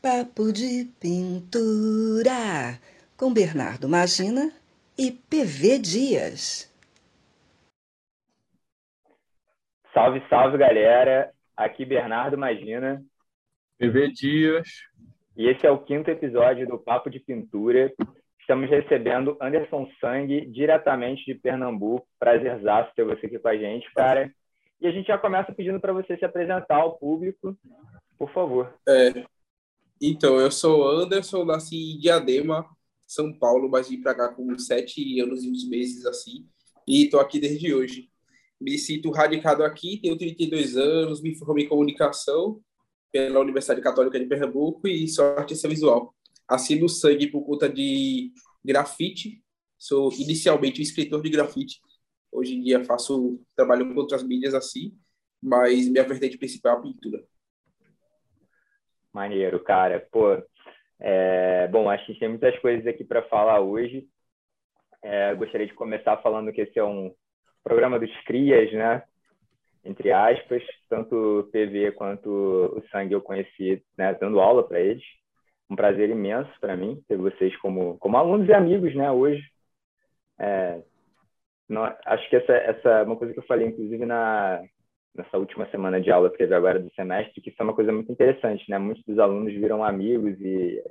Papo de Pintura com Bernardo Magina e PV Dias. Salve, salve galera! Aqui Bernardo Magina. PV Dias. E esse é o quinto episódio do Papo de Pintura. Estamos recebendo Anderson Sangue, diretamente de Pernambuco. Prazerzaço ter você aqui com a gente, cara. E a gente já começa pedindo para você se apresentar ao público, por favor. É, então, eu sou Anderson, nasci em Diadema, São Paulo, mas vim para cá com sete anos e uns meses, assim, e estou aqui desde hoje. Me sinto radicado aqui, tenho 32 anos, me formei em comunicação pela Universidade Católica de Pernambuco e sou artista visual. Assino sangue por conta de grafite, sou inicialmente um escritor de grafite, hoje em dia faço trabalho com outras mídias assim, mas minha vertente principal é a pintura. Maneiro, cara. Pô, é, bom, acho que tem muitas coisas aqui para falar hoje. É, gostaria de começar falando que esse é um programa dos crias, né? Entre aspas, tanto o PV quanto o Sangue eu conheci, né? Dando aula para eles. Um prazer imenso para mim ter vocês como, como alunos e amigos, né? Hoje. É, não, acho que essa, essa é uma coisa que eu falei, inclusive, na, nessa última semana de aula que teve agora do semestre, que isso é uma coisa muito interessante, né? Muitos dos alunos viram amigos e,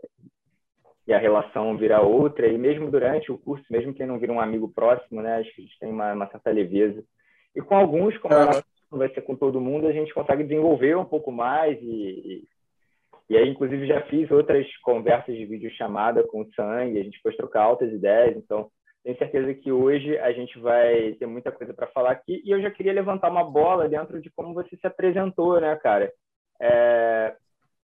e a relação vira outra, e mesmo durante o curso, mesmo quem não vira um amigo próximo, né? Acho que a gente tem uma, uma certa leveza. E com alguns, como uhum. vai ser com todo mundo, a gente consegue desenvolver um pouco mais e, e e aí, inclusive, já fiz outras conversas de videochamada com o Sangue, a gente pôs trocar altas ideias, então tenho certeza que hoje a gente vai ter muita coisa para falar aqui e eu já queria levantar uma bola dentro de como você se apresentou, né, cara? É,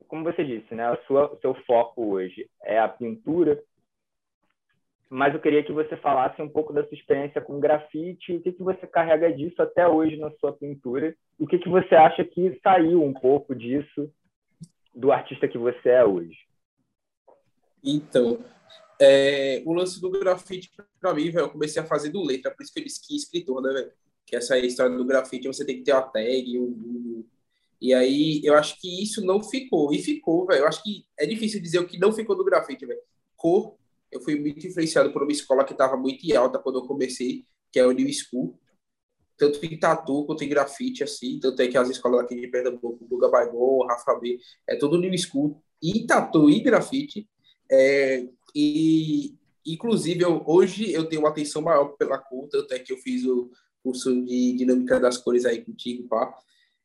como você disse, né, o seu foco hoje é a pintura, mas eu queria que você falasse um pouco da sua experiência com grafite, o que, que você carrega disso até hoje na sua pintura, e o que, que você acha que saiu um pouco disso do artista que você é hoje. Então, é, o lance do grafite, para mim, velho, eu comecei a fazer do letra, por isso que eu disse que escritor, né, velho? Que essa história do grafite, você tem que ter uma tag, um, e aí eu acho que isso não ficou, e ficou, velho. Eu acho que é difícil dizer o que não ficou do grafite, velho. Cor, eu fui muito influenciado por uma escola que estava muito alta quando eu comecei, que é o New School, tanto em tatu quanto em grafite, assim, tanto é que as escolas aqui de Pernambuco, Guga Baigon, Rafa B, é tudo New School, e tatu e grafite, é, e, inclusive, eu, hoje eu tenho uma atenção maior pela cor, tanto é que eu fiz o curso de dinâmica das cores aí contigo, pá,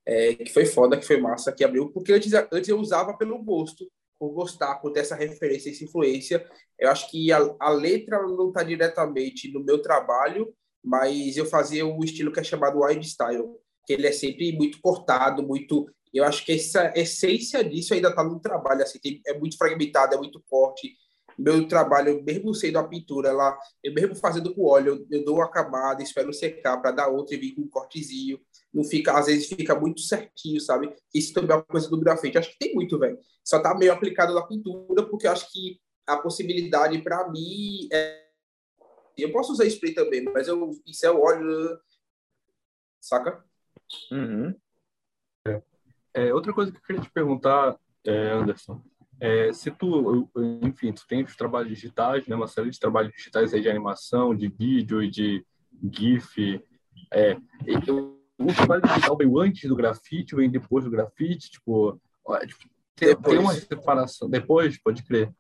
é, que foi foda, que foi massa, que abriu, porque antes, antes eu usava pelo gosto, por gostar, por ter essa referência, essa influência. Eu acho que a, a letra não está diretamente no meu trabalho, mas eu fazia o estilo que é chamado wild style, que ele é sempre muito cortado, muito. Eu acho que essa essência disso ainda está no trabalho, assim, tem, é muito fragmentado, é muito corte, meu trabalho, mesmo sendo a pintura lá, eu mesmo fazendo com óleo, eu, dou uma camada, espero secar para dar outra e vir com um cortezinho. Não fica, às vezes fica muito certinho, sabe? Isso também é uma coisa do grafite. Acho que tem muito, velho. Só tá meio aplicado na pintura, porque eu acho que a possibilidade para mim é. Eu posso usar spray também, mas eu, isso é o óleo, saca? Uhum. É. É, outra coisa que eu queria te perguntar, é, Anderson, é, se tu, enfim, tu tem os trabalhos digitais, né, uma série de trabalhos digitais aí de animação, de vídeo e de GIF. É, o trabalho digital veio antes do grafite, veio depois do grafite, tipo, tipo tem, tem, uma separação. Depois, pode crer.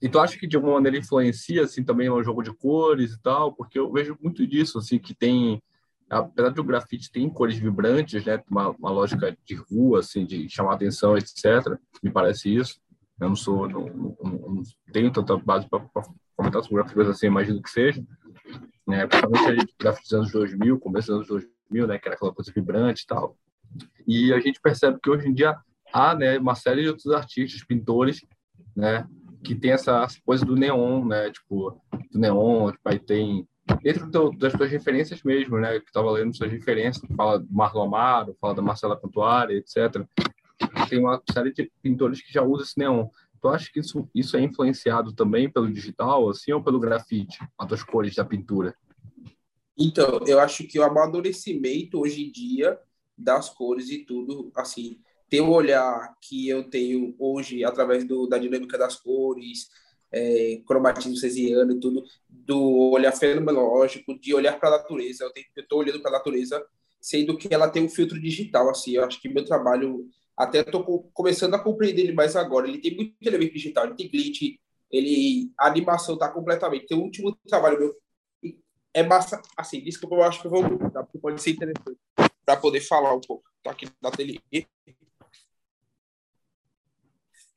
E tu acha que de alguma maneira influencia assim também no jogo de cores e tal? Porque eu vejo muito disso, assim, que tem apesar do grafite tem cores vibrantes, né, uma, uma lógica de rua, assim, de chamar atenção, etc. Me parece isso. Eu não sou, não, não, não tenho tanta base para comentar sobre gráficos assim, imagino que seja. Né? Principalmente gráficos dos anos 2000, começo dos anos 2000, né? Que era aquela coisa vibrante e tal. E a gente percebe que hoje em dia há, né, uma série de outros artistas, pintores, né? Que tem essa coisa do neon, né? Tipo, do neon, tipo, aí tem dentro do, das suas referências mesmo, né? Que estava lendo suas referências, fala do Marlon Amaro, fala da Marcela Cantuária, etc tem uma série de pintores que já usam esse neon. Tu acha que isso, isso é influenciado também pelo digital, assim, ou pelo grafite, as cores da pintura? Então, eu acho que o amadurecimento hoje em dia das cores e tudo, assim, ter o olhar que eu tenho hoje através do, da dinâmica das cores, é, cromatismo cesiano e tudo, do olhar fenomenológico, de olhar para a natureza. Eu estou olhando para a natureza, sendo que ela tem um filtro digital. Assim, eu acho que meu trabalho, até estou começando a compreender ele mais agora. Ele tem muito elemento digital, ele tem glitch, ele, a animação está completamente. Tem o último trabalho meu. É massa, assim, desculpa, eu acho que eu vou mudar, porque pode ser interessante para poder falar um pouco. Estou aqui na ateliê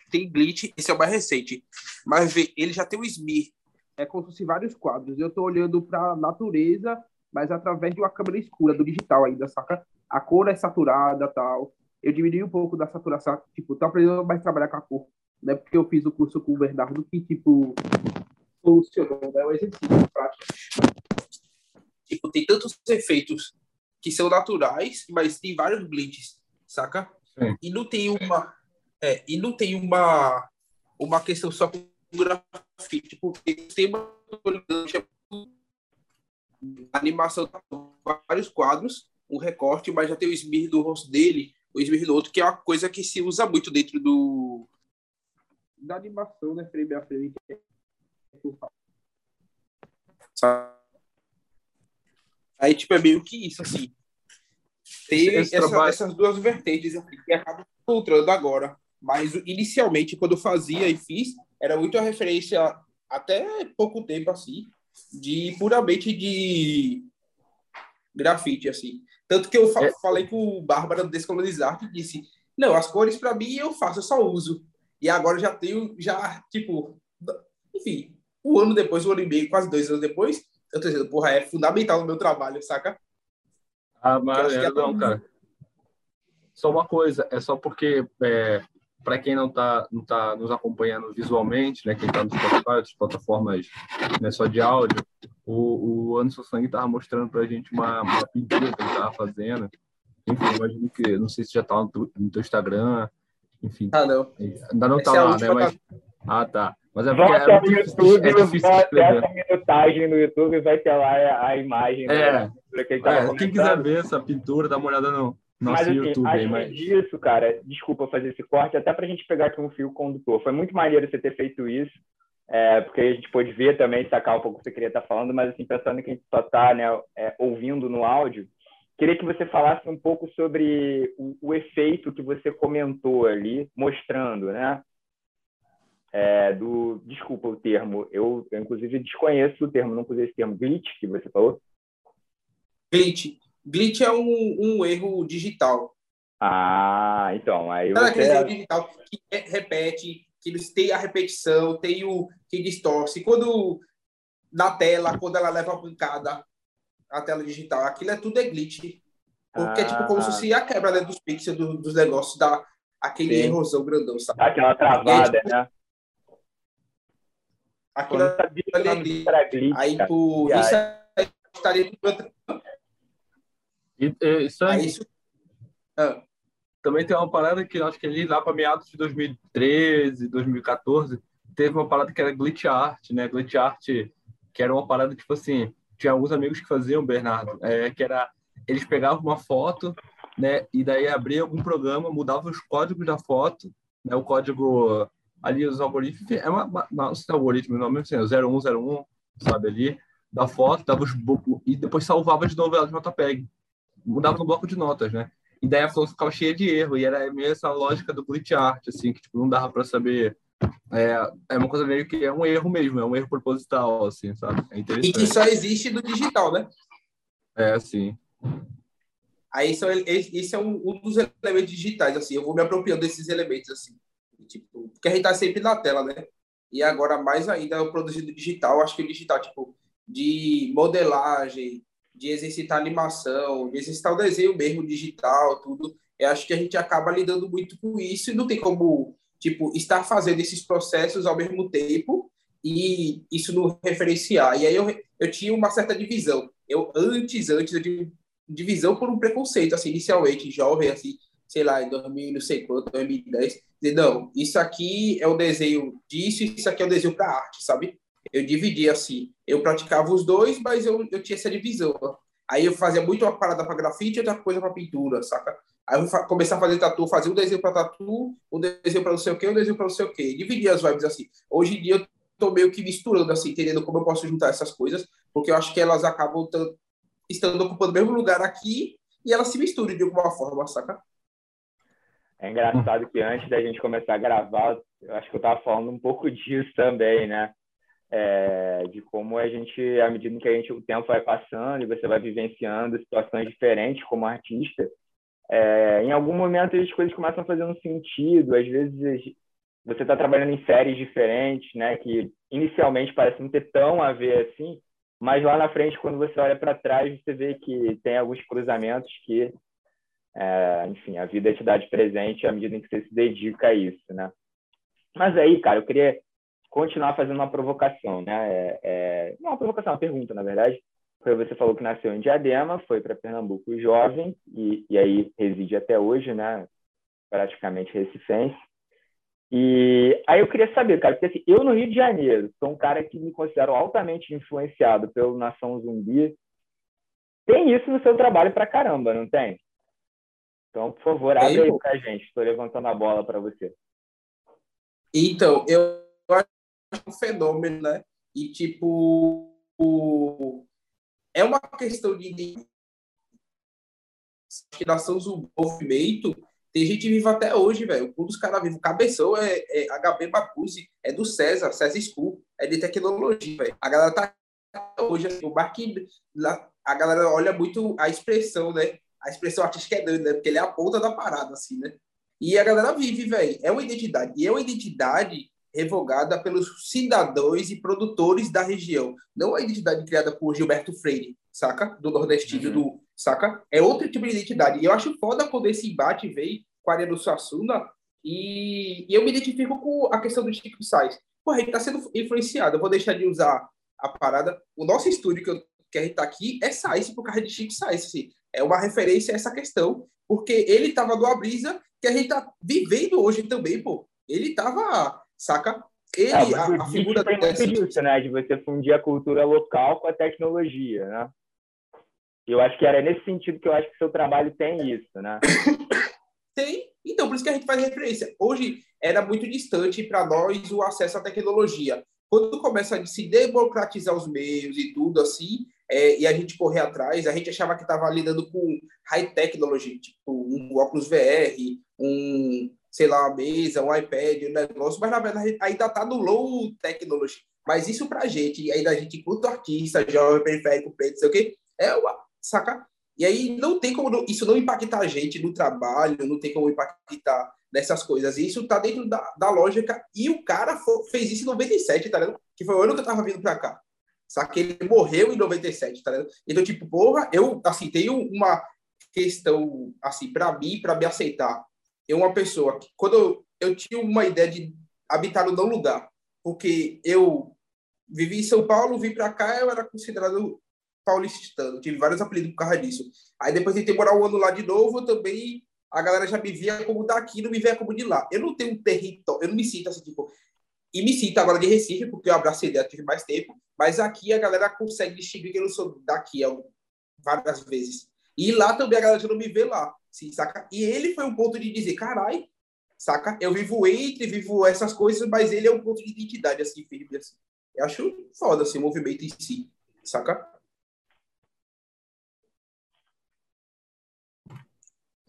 tem glitch, esse é o mais recente. Mas vê, ele já tem o smear. É como se vários quadros. Eu estou olhando para a natureza, mas através de uma câmera escura, do digital ainda, saca? A cor é saturada tal. Eu diminui um pouco da saturação. Tipo, tô aprendendo mais a trabalhar com a cor. Não é porque eu fiz o curso com o Bernardo que, tipo, funcionou. Né? É um exercício prático. Tipo, tem tantos efeitos que são naturais, mas tem vários glitches, saca? Sim. E não tem uma é, e não tem uma, uma questão só com grafite, porque tem uma animação vários quadros, um recorte, mas já tem o esmirro do rosto dele, o que é uma coisa que se usa muito dentro do da animação, né, frame a frame. Aí, tipo, é meio que isso, assim. Tem essa, trabalho... essas duas vertentes assim, que acabam encontrando agora. Mas inicialmente, quando eu fazia e fiz, era muito a referência, até pouco tempo assim, de puramente de grafite, assim. Tanto que eu fa é. falei com o Bárbara do Descolonizar que disse: Não, as cores para mim eu faço, eu só uso. E agora já tenho, já, tipo, enfim, um ano depois, um ano e meio, quase dois anos depois, eu tô dizendo, porra, é fundamental no meu trabalho, saca? Ah, mas é, não, cara. Só uma coisa, é só porque é, para quem não está não tá nos acompanhando visualmente, né, quem está nos Spotify, as plataformas né, só de áudio, o, o Anderson Sangue estava mostrando para a gente uma, uma pintura que ele estava fazendo. Enfim, imagino que, não sei se já está no, no teu Instagram, enfim. Ah, não. Ainda não está é lá, né? Mas... Ah, tá. Mas é porque Volta é, muito YouTube, é difícil essa minutagem no YouTube vai ter lá a, a imagem. É, que é quem quiser ver essa pintura, dá uma olhada no, nosso mas, assim, YouTube aí, mas... disso, cara, desculpa fazer esse corte, até para a gente pegar aqui um fio condutor. Foi muito maneiro você ter feito isso, é, porque a gente pôde ver também, sacar um pouco o que você queria estar tá falando, mas assim, pensando que a gente só está né, é, ouvindo no áudio, queria que você falasse um pouco sobre o, o efeito que você comentou ali, mostrando, né? É, do, desculpa o termo, eu, eu inclusive desconheço o termo, não usei esse termo, glitch que você falou. Glitch. Glitch é um, um erro digital. Ah, então. Aí você... aquele erro digital que repete, que eles têm a repetição, tem o que distorce. Quando na tela, quando ela leva a pancada, a tela digital, aquilo é tudo é glitch. Porque ah, é tipo como se fosse a quebra né, dos pixels do, dos negócios, da aquele sim. errosão grandão, sabe? Aquela travada, tipo, né? Aquilo é glitch. Aí, por isso estaria e, e, isso, é... isso... Ah. Também tem uma parada que acho que ali lá para meados de 2013, 2014, teve uma parada que era glitch art, né? Glitch art, que era uma parada tipo assim, tinha alguns amigos que faziam, Bernardo, é, que era eles pegavam uma foto, né? E daí abria algum programa, mudava os códigos da foto, né? O código ali os algoritmos, é uma, não sei se é algoritmo, não, mesmo assim, 0101, sabe ali, da foto, dava os e depois salvava de novo ela de JPEG mudava no bloco de notas, né? E daí a flor ficava cheia de erro, e era meio essa lógica do glitch art, assim, que tipo, não dava para saber. É, é uma coisa meio que é um erro mesmo, é um erro proposital, assim, sabe? É e que só existe no digital, né? É, sim. Aí são, esse é um, um, dos elementos digitais, assim, eu vou me apropriando desses elementos, assim, tipo, porque a gente tá sempre na tela, né? E agora, mais ainda, eu produzindo digital, acho que o digital, tipo, de modelagem, de exercitar animação, de exercitar o desenho mesmo digital, tudo. Eu acho que a gente acaba lidando muito com isso e não tem como, tipo, estar fazendo esses processos ao mesmo tempo e isso não referenciar. E aí eu, eu tinha uma certa divisão. Eu, antes, antes, eu tinha divisão por um preconceito, assim, inicialmente, jovem, assim, sei lá, em 2000, não sei quanto, 2010, dizer, não, isso aqui é o desenho disso, isso aqui é o desenho para arte, sabe? Eu dividia assim. Eu praticava os dois, mas eu, eu tinha essa divisão. Aí eu fazia muito uma parada para grafite e outra coisa para pintura, saca? Aí eu começar a fazer tatu, fazer um desenho para tatu, um desenho para não sei o quê, um desenho para não sei o quê. Dividir as vibes assim. Hoje em dia eu tô meio que misturando, assim, entendendo como eu posso juntar essas coisas, porque eu acho que elas acabam estando ocupando o mesmo lugar aqui e elas se misturam de alguma forma, saca? É engraçado que antes da gente começar a gravar, eu acho que eu estava falando um pouco disso também, né? É, de como a gente, à medida que a gente, o tempo vai passando e você vai vivenciando situações diferentes como artista, é, em algum momento as coisas começam a fazer um sentido. Às vezes você está trabalhando em séries diferentes, né? Que inicialmente parece não ter tão a ver assim, mas lá na frente, quando você olha para trás, você vê que tem alguns cruzamentos que, é, enfim, a vida te dá de presente à medida em que você se dedica a isso, né? Mas aí, cara, eu queria continuar fazendo uma provocação, né? É, é, não uma provocação, uma pergunta, na verdade. Você falou que nasceu em Diadema, foi para Pernambuco jovem e, e aí reside até hoje, né? Praticamente recifense. E aí eu queria saber, cara, porque assim, eu no Rio de Janeiro sou um cara que me considero altamente influenciado pelo Nação Zumbi. Tem isso no seu trabalho pra caramba, não tem? Então, por favor, abre aí pra gente. Estou levantando a bola para você. Então, eu um fenômeno, né? E, tipo, é uma questão de nação do movimento. Tem gente viva até hoje, velho. Um dos caras vivos, cabeção é, é HB Bacuzzi, é do César, César School, é de tecnologia, velho. A galera tá hoje, assim, o Marquinhos, a galera olha muito a expressão, né? A expressão artística é doida, né? Porque ele é a ponta da parada, assim, né? E a galera vive, velho. É uma identidade. E é uma identidade revogada pelos cidadãos e produtores da região. Não a identidade criada por Gilberto Freire, saca? Do nordestino, uhum. do, saca? É outro tipo de identidade. E eu acho foda quando esse embate veio com a área do Suassuna e, e eu me identifico com a questão do Chico Sainz. Pô, a gente tá sendo influenciado. Eu vou deixar de usar a parada. O nosso estúdio que, eu, que a gente tá aqui é Sainz por causa de Chico Sainz. Assim. É uma referência a essa questão, porque ele tava do Abrisa, que a gente tá vivendo hoje também, pô. Ele tava saca? Ele, é, a, a, figura tem muito disso, né? De você fundir a cultura local com a tecnologia, né? Eu acho que era nesse sentido que eu acho que seu trabalho tem isso, né? tem. Então, por isso que a gente faz referência. Hoje era muito distante para nós o acesso à tecnologia. Quando começa a se democratizar os meios e tudo assim, é, e a gente correr atrás, a gente achava que estava lidando com high technology, tipo um óculos VR, um, sei lá, uma mesa, um iPad, um negócio, mas na verdade ainda está no low technology. Mas isso para a gente, ainda a gente, enquanto artista, jovem, periférico, preto, sei o quê, é uma, saca? E aí não tem como isso não impactar a gente no trabalho, não tem como impactar nessas coisas. Isso está dentro da, da lógica. E o cara fez isso em 97, tá ligado? Que foi o ano que eu tava vindo para cá. Saca? Ele morreu em 97, tá ligado? Então, tipo, porra, eu, assim, tenho uma questão, assim, para mim, para me aceitar eu uma pessoa que, quando eu, eu tinha uma ideia de habitar não lugar, porque eu vivi em São Paulo, vim para cá, eu era considerado paulistano, tive vários apelidos por causa disso. Aí depois de ter morar um ano lá de novo, também a galera já me via como daqui, não me via como de lá. Eu não tenho um território, eu não me sinto assim, tipo, e me sinto agora de Recife, porque eu abracei ideia, tive mais tempo, mas aqui a galera consegue distinguir que eu não sou daqui várias vezes. E lá também a galera já não me vê lá. Sim, saca? E ele foi um ponto de dizer, carai, saca? Eu vivo entre, vivo essas coisas, mas ele é um ponto de identidade, assim, firme, assim. Eu acho foda, assim, o movimento em si, saca?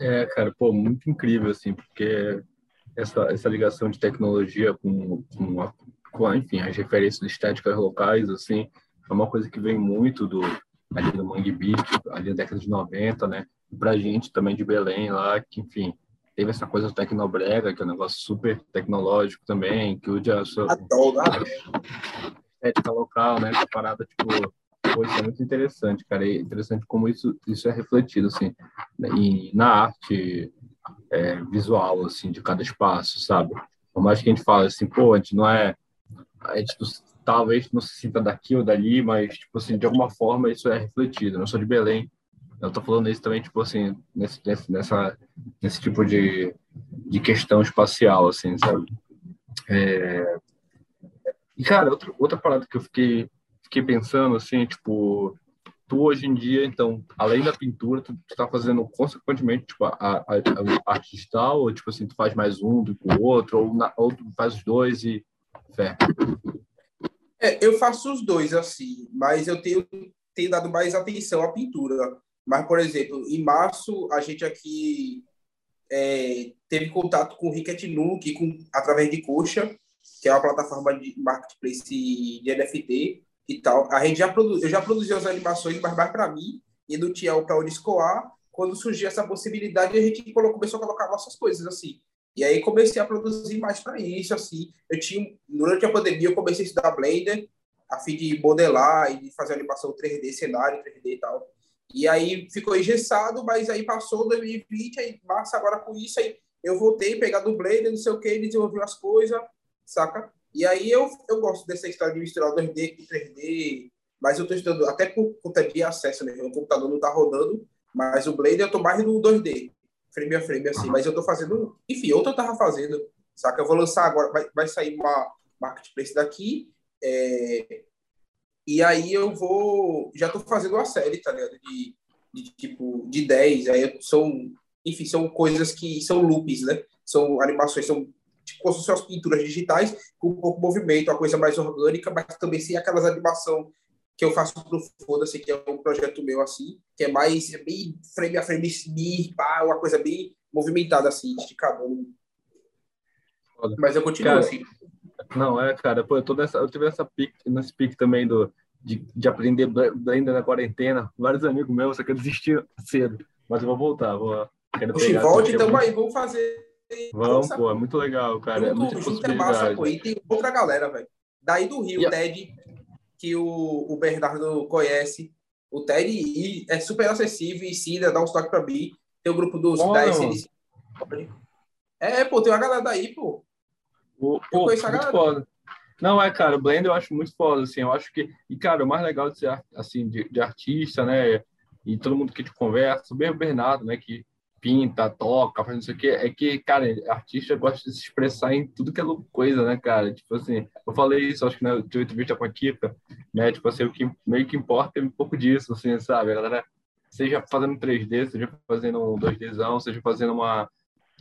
É, cara, pô, muito incrível, assim, porque essa, essa ligação de tecnologia com, com, a, com, enfim, as referências estéticas locais, assim, é uma coisa que vem muito do, ali do Mangue Beat, ali na década de 90, né? pra gente também de Belém lá, que, enfim, teve essa coisa do Tecnobrega, que é um negócio super tecnológico também, que o dia sua estética local, né? Essa parada, tipo, pô, isso é muito interessante, cara. É interessante como isso, isso é refletido, assim, em, na arte é, visual, assim, de cada espaço, sabe? Por mais que a gente fale assim, pô, a gente não é. A gente talvez não se sinta daqui ou dali, mas, tipo assim, de alguma forma isso é refletido. Eu sou de Belém, eu tô falando isso também, tipo assim, nesse, nessa, nesse tipo de, de questão espacial, assim, sabe? É... E, cara, outra, outra parada que eu fiquei, fiquei pensando, assim, tipo, tu hoje em dia, então, além da pintura, tu está fazendo consequentemente tipo, a, a, a, arte digital, ou tipo assim, tu faz mais um do que o outro, ou, na, ou tu faz os dois e fé? É, eu faço os dois, assim, mas eu tenho, tenho dado mais atenção à pintura. Mas, por exemplo, em março, a gente aqui é, teve contato com o Ricket Nuke, com, através de Coxa, que é uma plataforma de marketplace de NFT, e tal. A gente já produ... Eu já produzi as animações, mas mais para mim e do Tiel para o escoar. Quando surgiu essa possibilidade, a gente começou a colocar nossas coisas assim. E aí comecei a produzir mais para isso, assim. Eu tinha durante a pandemia eu comecei a estudar Blender, a fim de modelar e de fazer animação 3D, cenário 3D e tal. E aí ficou engessado, mas aí passou 2020, aí março agora com isso aí eu voltei pegar do Blender, não sei o que, desenvolvi as coisas, saca? E aí eu, eu gosto dessa história de misturar 2D com 3D, mas eu estou estudando até por conta de acesso, né? O computador não está rodando, mas o Blender eu estou mais no 2D, frame a frame, assim. Mas eu estou fazendo, enfim, outro eu estava fazendo, saca? Eu vou lançar agora, vai, vai sair uma marketplace daqui, é, e aí eu vou, já estou fazendo uma série, tá ligado? De, de tipo, de 10, aí são, enfim, são coisas que são loops, né? São animações, são tipo, como se fossem as pinturas digitais, com pouco movimento, uma coisa mais orgânica, mas também sem aquelas animação que eu faço pro Foda-se, que é um projeto meu, assim, que é mais é bem frame a frame, pá, uma coisa bem movimentada, assim, esticada. Mas eu continuo cara, assim. Não, é, cara, pô, eu, tô nessa, eu tive essa pique, nesse pique também do, de, de aprender Blender na quarentena. Vários amigos meus, só que eu desisti cedo. Mas eu vou voltar, vou. Quero Oxi, volte então aí, vamos fazer Vamos, pô, é muito legal, cara. É muito, é muito é massa, pô. E tem outra galera, velho. Daí do Rio, o Ted, que o, o Bernardo conhece. O Ted é super acessível, ensina, dá um toque pra mim. Tem o grupo dos oh, 10 É, pô, tem uma galera daí, pô. O, pô, eu galera. Foda. Não, é, cara, o Blender eu acho muito foda, assim, eu acho que, e, cara, o mais legal de ser, assim, de, de artista, né, e todo mundo que te conversa, mesmo o Bernardo, né, que pinta, toca, faz isso aqui, é que, cara, artista gosta de se expressar em tudo que é coisa, né, cara? Tipo assim, eu falei isso, acho que na tua entrevista com a Kika, né? Tipo assim, o que meio que importa é um pouco disso, assim, sabe? A galera, seja fazendo 3D, seja fazendo um 2Dzão, seja fazendo uma,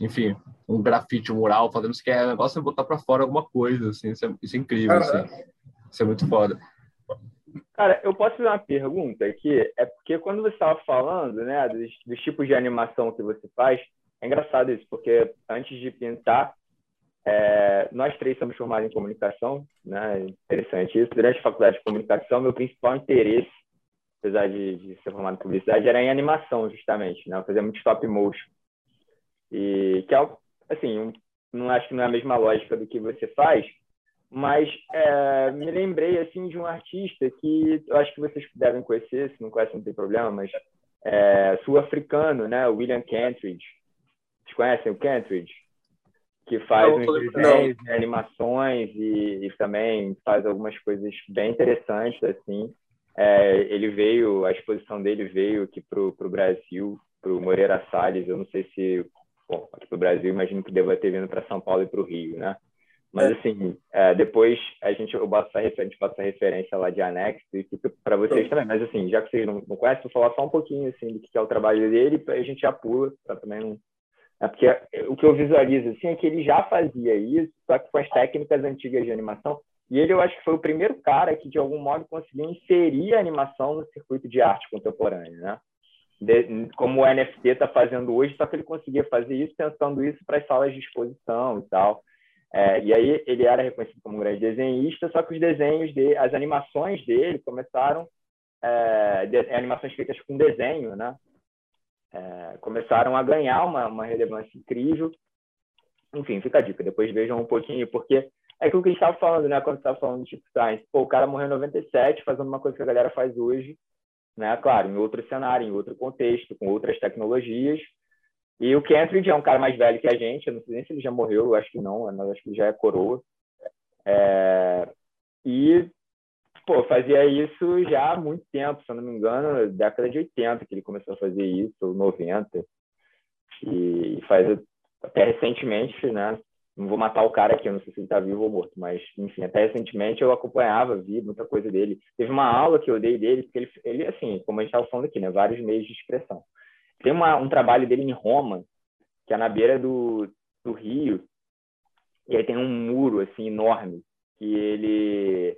enfim, um grafite, um mural, fazendo isso que é negócio é botar para fora alguma coisa, assim, isso é, isso é incrível, assim. Isso é muito foda. Cara, eu posso fazer uma pergunta aqui? É porque quando você estava falando, né, dos, dos, tipos de animação que você faz, é engraçado isso, porque antes de pintar, é, nós três somos formados em comunicação, né? Interessante isso. Durante a faculdade de comunicação, meu principal interesse, apesar de, de ser formado em publicidade, era em animação, justamente, né? Fazia muito stop motion. E que é, assim, um, não acho que não é a mesma lógica do que você faz, mas é, me lembrei assim de um artista que eu acho que vocês devem conhecer, se não conhecem não tem problema, mas é, sul-africano, né? William Kentridge. Vocês conhecem o Kentridge? Que faz não, uns desenhos, não. animações e, e, também faz algumas coisas bem interessantes assim. É, ele veio, a exposição dele veio aqui para o Brasil, para o Moreira Salles. Eu não sei se, bom, aqui para o Brasil, imagino que deva ter vindo para São Paulo e para o Rio, né? Mas, assim, é, depois a gente, eu referência, a gente passa referência lá de anexo e fica para vocês também. Mas, assim, já que vocês não, não conhecem, vou falar só um pouquinho, assim, do que é o trabalho dele, a gente já pula, para também não... É porque o que eu visualizo, assim, é que ele já fazia isso, só que com as técnicas antigas de animação. E ele, eu acho que foi o primeiro cara que, de algum modo, conseguiu inserir a animação no circuito de arte contemporânea, né? De, como o NFT está fazendo hoje, só que ele conseguia fazer isso pensando isso para as salas de exposição e tal. É, e aí ele era reconhecido como um grande desenhista, só que os desenhos de, as animações dele começaram, é, de, animações feitas com desenho, né? É, começaram a ganhar uma, uma relevância incrível. Enfim, fica a dica, depois vejam um pouquinho, porque é aquilo que a gente estava falando, né? Quando estava falando de tipo Science, pô, o cara morreu em 97 fazendo uma coisa que a galera faz hoje, né? Claro, em outro cenário, em outro contexto, com outras tecnologias, e o Kentridge é um cara mais velho que a gente, eu não sei nem se ele já morreu, eu acho que não, mas acho que já é coroa. É... E, pô, fazia isso já há muito tempo, se eu não me engano, década de 80 que ele começou a fazer isso, ou 90. E faz até recentemente, né? não vou matar o cara aqui, eu não sei se ele está vivo ou morto, mas, enfim, até recentemente eu acompanhava, vi muita coisa dele. Teve uma aula que eu dei dele, porque ele, ele assim, como a gente estava falando aqui, né, vários meios de expressão. Tem uma, um trabalho dele em Roma, que é na beira do, do rio, e aí tem um muro, assim, enorme, que ele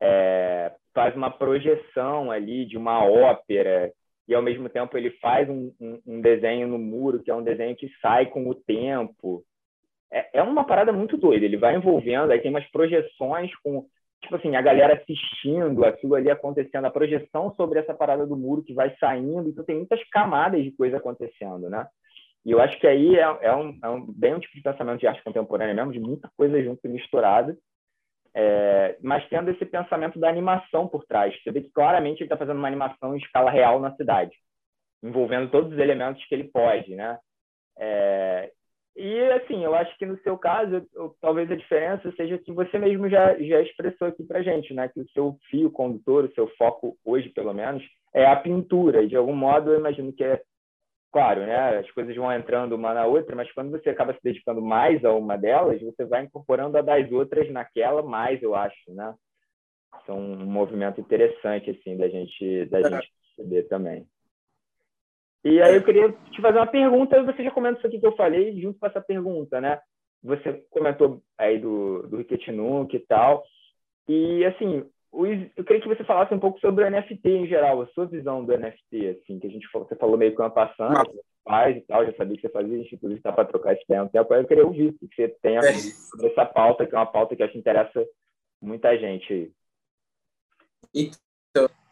é, faz uma projeção ali de uma ópera, e ao mesmo tempo ele faz um, um, um desenho no muro, que é um desenho que sai com o tempo, é, é uma parada muito doida. Ele vai envolvendo, aí tem umas projeções com, tipo assim, a galera assistindo, aquilo ali acontecendo, a projeção sobre essa parada do muro que vai saindo. Então tem muitas camadas de coisa acontecendo, né? E eu acho que aí é, é, um, é um, bem um tipo de pensamento de arte contemporânea mesmo, de muita coisa junto misturada, é, mas tendo esse pensamento da animação por trás. Você vê que claramente ele está fazendo uma animação em escala real na cidade, envolvendo todos os elementos que ele pode, né? É, e, assim, eu acho que no seu caso, talvez a diferença seja que você mesmo já, já expressou aqui para gente, né? Que o seu fio condutor, o seu foco hoje, pelo menos, é a pintura. E, de algum modo, eu imagino que é, claro, né? As coisas vão entrando uma na outra, mas quando você acaba se dedicando mais a uma delas, você vai incorporando a das outras naquela mais, eu acho, né? Então, um movimento interessante, assim, da gente, da gente perceber também. E aí eu queria te fazer uma pergunta, você já comenta isso aqui que eu falei, junto com essa pergunta, né? Você comentou aí do, do Riquetinunk e tal, e assim, eu queria que você falasse um pouco sobre o NFT em geral, a sua visão do NFT, assim, que a gente falou, você falou meio que uma passando, faz e tal, já sabia que você fazia, a gente inclusive está para trocar esse tempo, aí eu queria ouvir que você tem a é. sobre essa pauta, que é uma pauta que acho que interessa muita gente. Então,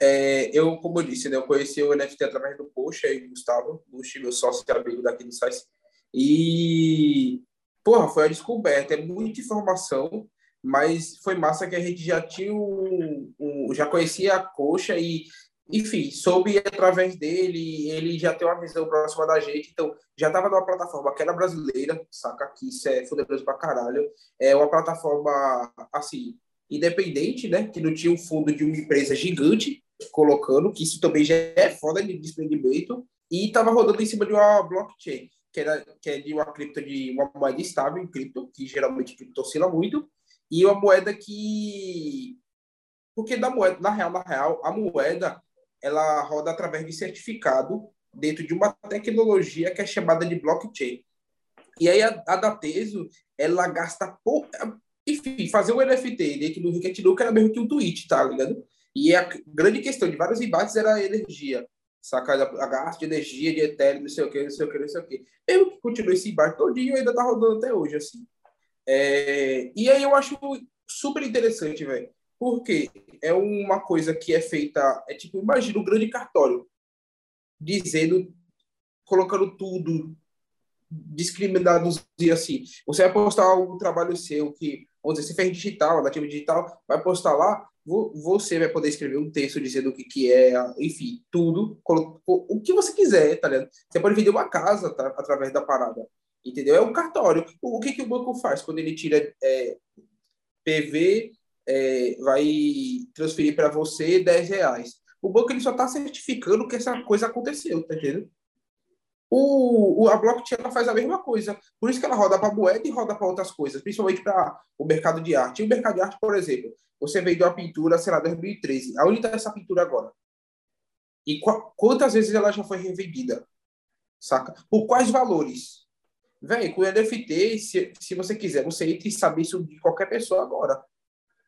é, eu, como eu disse, né, eu conheci o NFT através do Poxa e Gustavo, Luxo, meu sócio e amigo daqui do. E, porra, foi a descoberta. É muita informação, mas foi massa que a gente já tinha um, um já conhecia a Coxa e, enfim, soube através dele, ele já tem uma visão próxima da gente, então já estava numa plataforma que era brasileira, saca? Que isso é fuderoso pra caralho. É uma plataforma, assim, independente, né? Que não tinha um fundo de uma empresa gigante colocando, que isso também já é foda de desprendimento, e estava rodando em cima de uma blockchain, que, era, que é de uma cripto, de uma moeda estável em cripto, que geralmente cripto oscila muito, e uma moeda que. Porque da moeda, na real, na real, a moeda ela roda através de certificado dentro de uma tecnologia que é chamada de blockchain. E aí a, a Dateso, ela gasta pouco, enfim, fazer um NFT dentro do Rocket Look era mesmo que um tweet, tá ligado? E a grande questão de vários embates era a energia. Saca? A gasto de energia, de Ethereum, não sei o que, não sei o que, não sei o que. Mesmo que continue esse embate todinho, ainda tá rodando até hoje, assim. É... E aí eu acho super interessante, velho. Porque é uma coisa que é feita, é tipo, imagina um grande cartório dizendo, colocando tudo, discriminados e assim. Você vai postar um trabalho seu que vamos dizer, se fez digital, nativo digital, vai postar lá, você vai poder escrever um texto dizendo o que, que é, enfim, tudo, o que você quiser, tá ligado? Você pode vender uma casa tá, através da parada, entendeu? É um cartório. O, que, que o banco faz quando ele tira é, PV, é, vai transferir para você 10 reais? O banco ele só está certificando que essa coisa aconteceu, tá entendendo? O, o, a blockchain ela faz a mesma coisa. Por isso que ela roda para moeda e roda para outras coisas, principalmente para o mercado de arte. E o mercado de arte, por exemplo, você vendeu a pintura, sei lá, 2013. Aonde está essa pintura agora? E qu quantas vezes ela já foi revendida? Saca? Por quais valores? Velho, com NFT, se, se você quiser, você entra e sabe isso de qualquer pessoa agora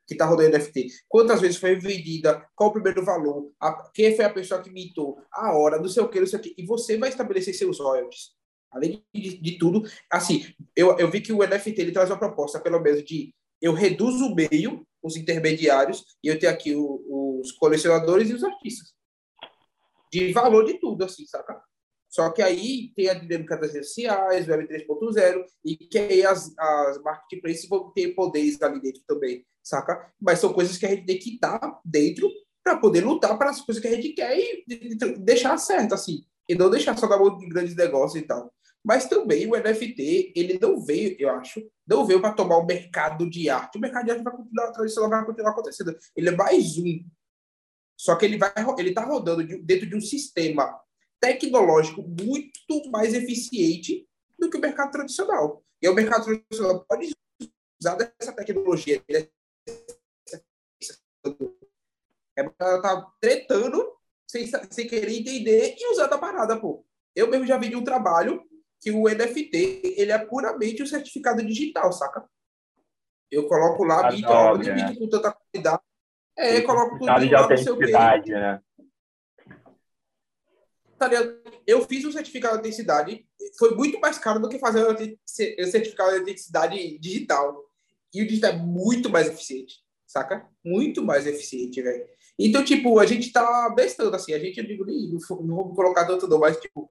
que está rodando NFT, quantas vezes foi vendida, qual o primeiro valor, a, quem foi a pessoa que mitou, a hora, não sei o que, não sei o que, e você vai estabelecer seus royalties. Além de, de tudo, assim, eu, eu vi que o NFT ele traz uma proposta, pelo menos, de eu reduzo o meio, os intermediários, e eu tenho aqui o, os colecionadores e os artistas. De valor de tudo, assim, saca? Só que aí tem a dinâmica das redes sociais, Web 3.0, e que aí as, as marketplaces vão ter poderes ali dentro também saca? Mas são coisas que a gente tem que estar dentro para poder lutar para as coisas que a gente quer e deixar certo, assim. E não deixar só na mão de grandes negócios e tal. Mas também o NFT, ele não veio, eu acho, não veio para tomar o mercado de arte. O mercado de arte vai continuar, tradição vai continuar acontecendo. Ele é mais um. Só que ele vai, ele está rodando dentro de um sistema tecnológico muito mais eficiente do que o mercado tradicional. E o mercado tradicional pode usar dessa tecnologia. Ela tá tretando sem, sem querer entender e usar da parada, pô. Eu mesmo já vi de um trabalho que o NFT ele é puramente um certificado digital, saca? Eu coloco lá, bito, ó, né? com tanta qualidade. É, coloco tudo lá, não sei o quê. Né? Tá eu fiz um certificado de autenticidade, foi muito mais caro do que fazer o certificado de autenticidade digital. E o digital é muito mais eficiente, saca? Muito mais eficiente, velho. Então, tipo, a gente tá bestando, assim, a gente, eu digo, não vou colocar tanto não, mas, tipo,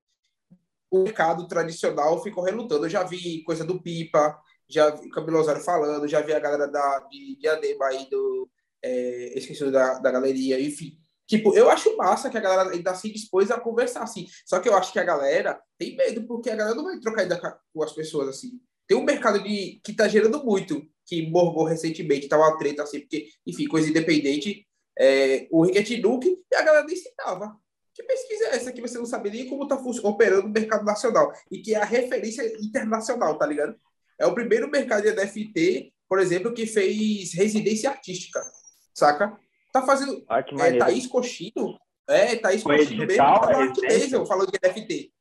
o mercado tradicional ficou relutando. Eu já vi coisa do Pipa, já vi o Camilo Osório falando, já vi a galera da, de Diadema aí, do, é, esqueci da, da galeria, enfim. Tipo, eu acho massa que a galera ainda se dispôs a conversar, assim. Só que eu acho que a galera tem medo, porque a galera não vai trocar ideia com as pessoas, assim. Tem um mercado de, que tá gerando muito, que morgou recentemente, tá uma treta, assim, porque, enfim, coisa independente, é, o Ricket Duke, e a galera nem citava. Que pesquisa é essa que você não sabe nem como tá operando o mercado nacional? E que é a referência internacional, tá ligado? É o primeiro mercado de NFT, por exemplo, que fez residência artística, saca? Tá fazendo. Ah, que é, Thaís Cochino. É, Thaís foi Cochino digital, mesmo. Tá falando de NFT.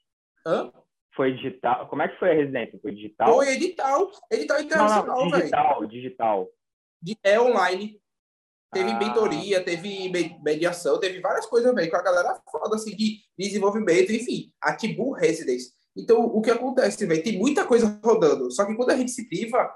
Hã? Foi digital. Como é que foi a residência? Foi digital? Foi edital. Edital internacional, velho. Digital, digital. É online. Teve ah. mentoria, teve mediação, teve várias coisas, velho, com a galera foda, assim, de desenvolvimento, enfim, a Tibu Residence. Então, o que acontece, velho, tem muita coisa rodando, só que quando a gente se priva,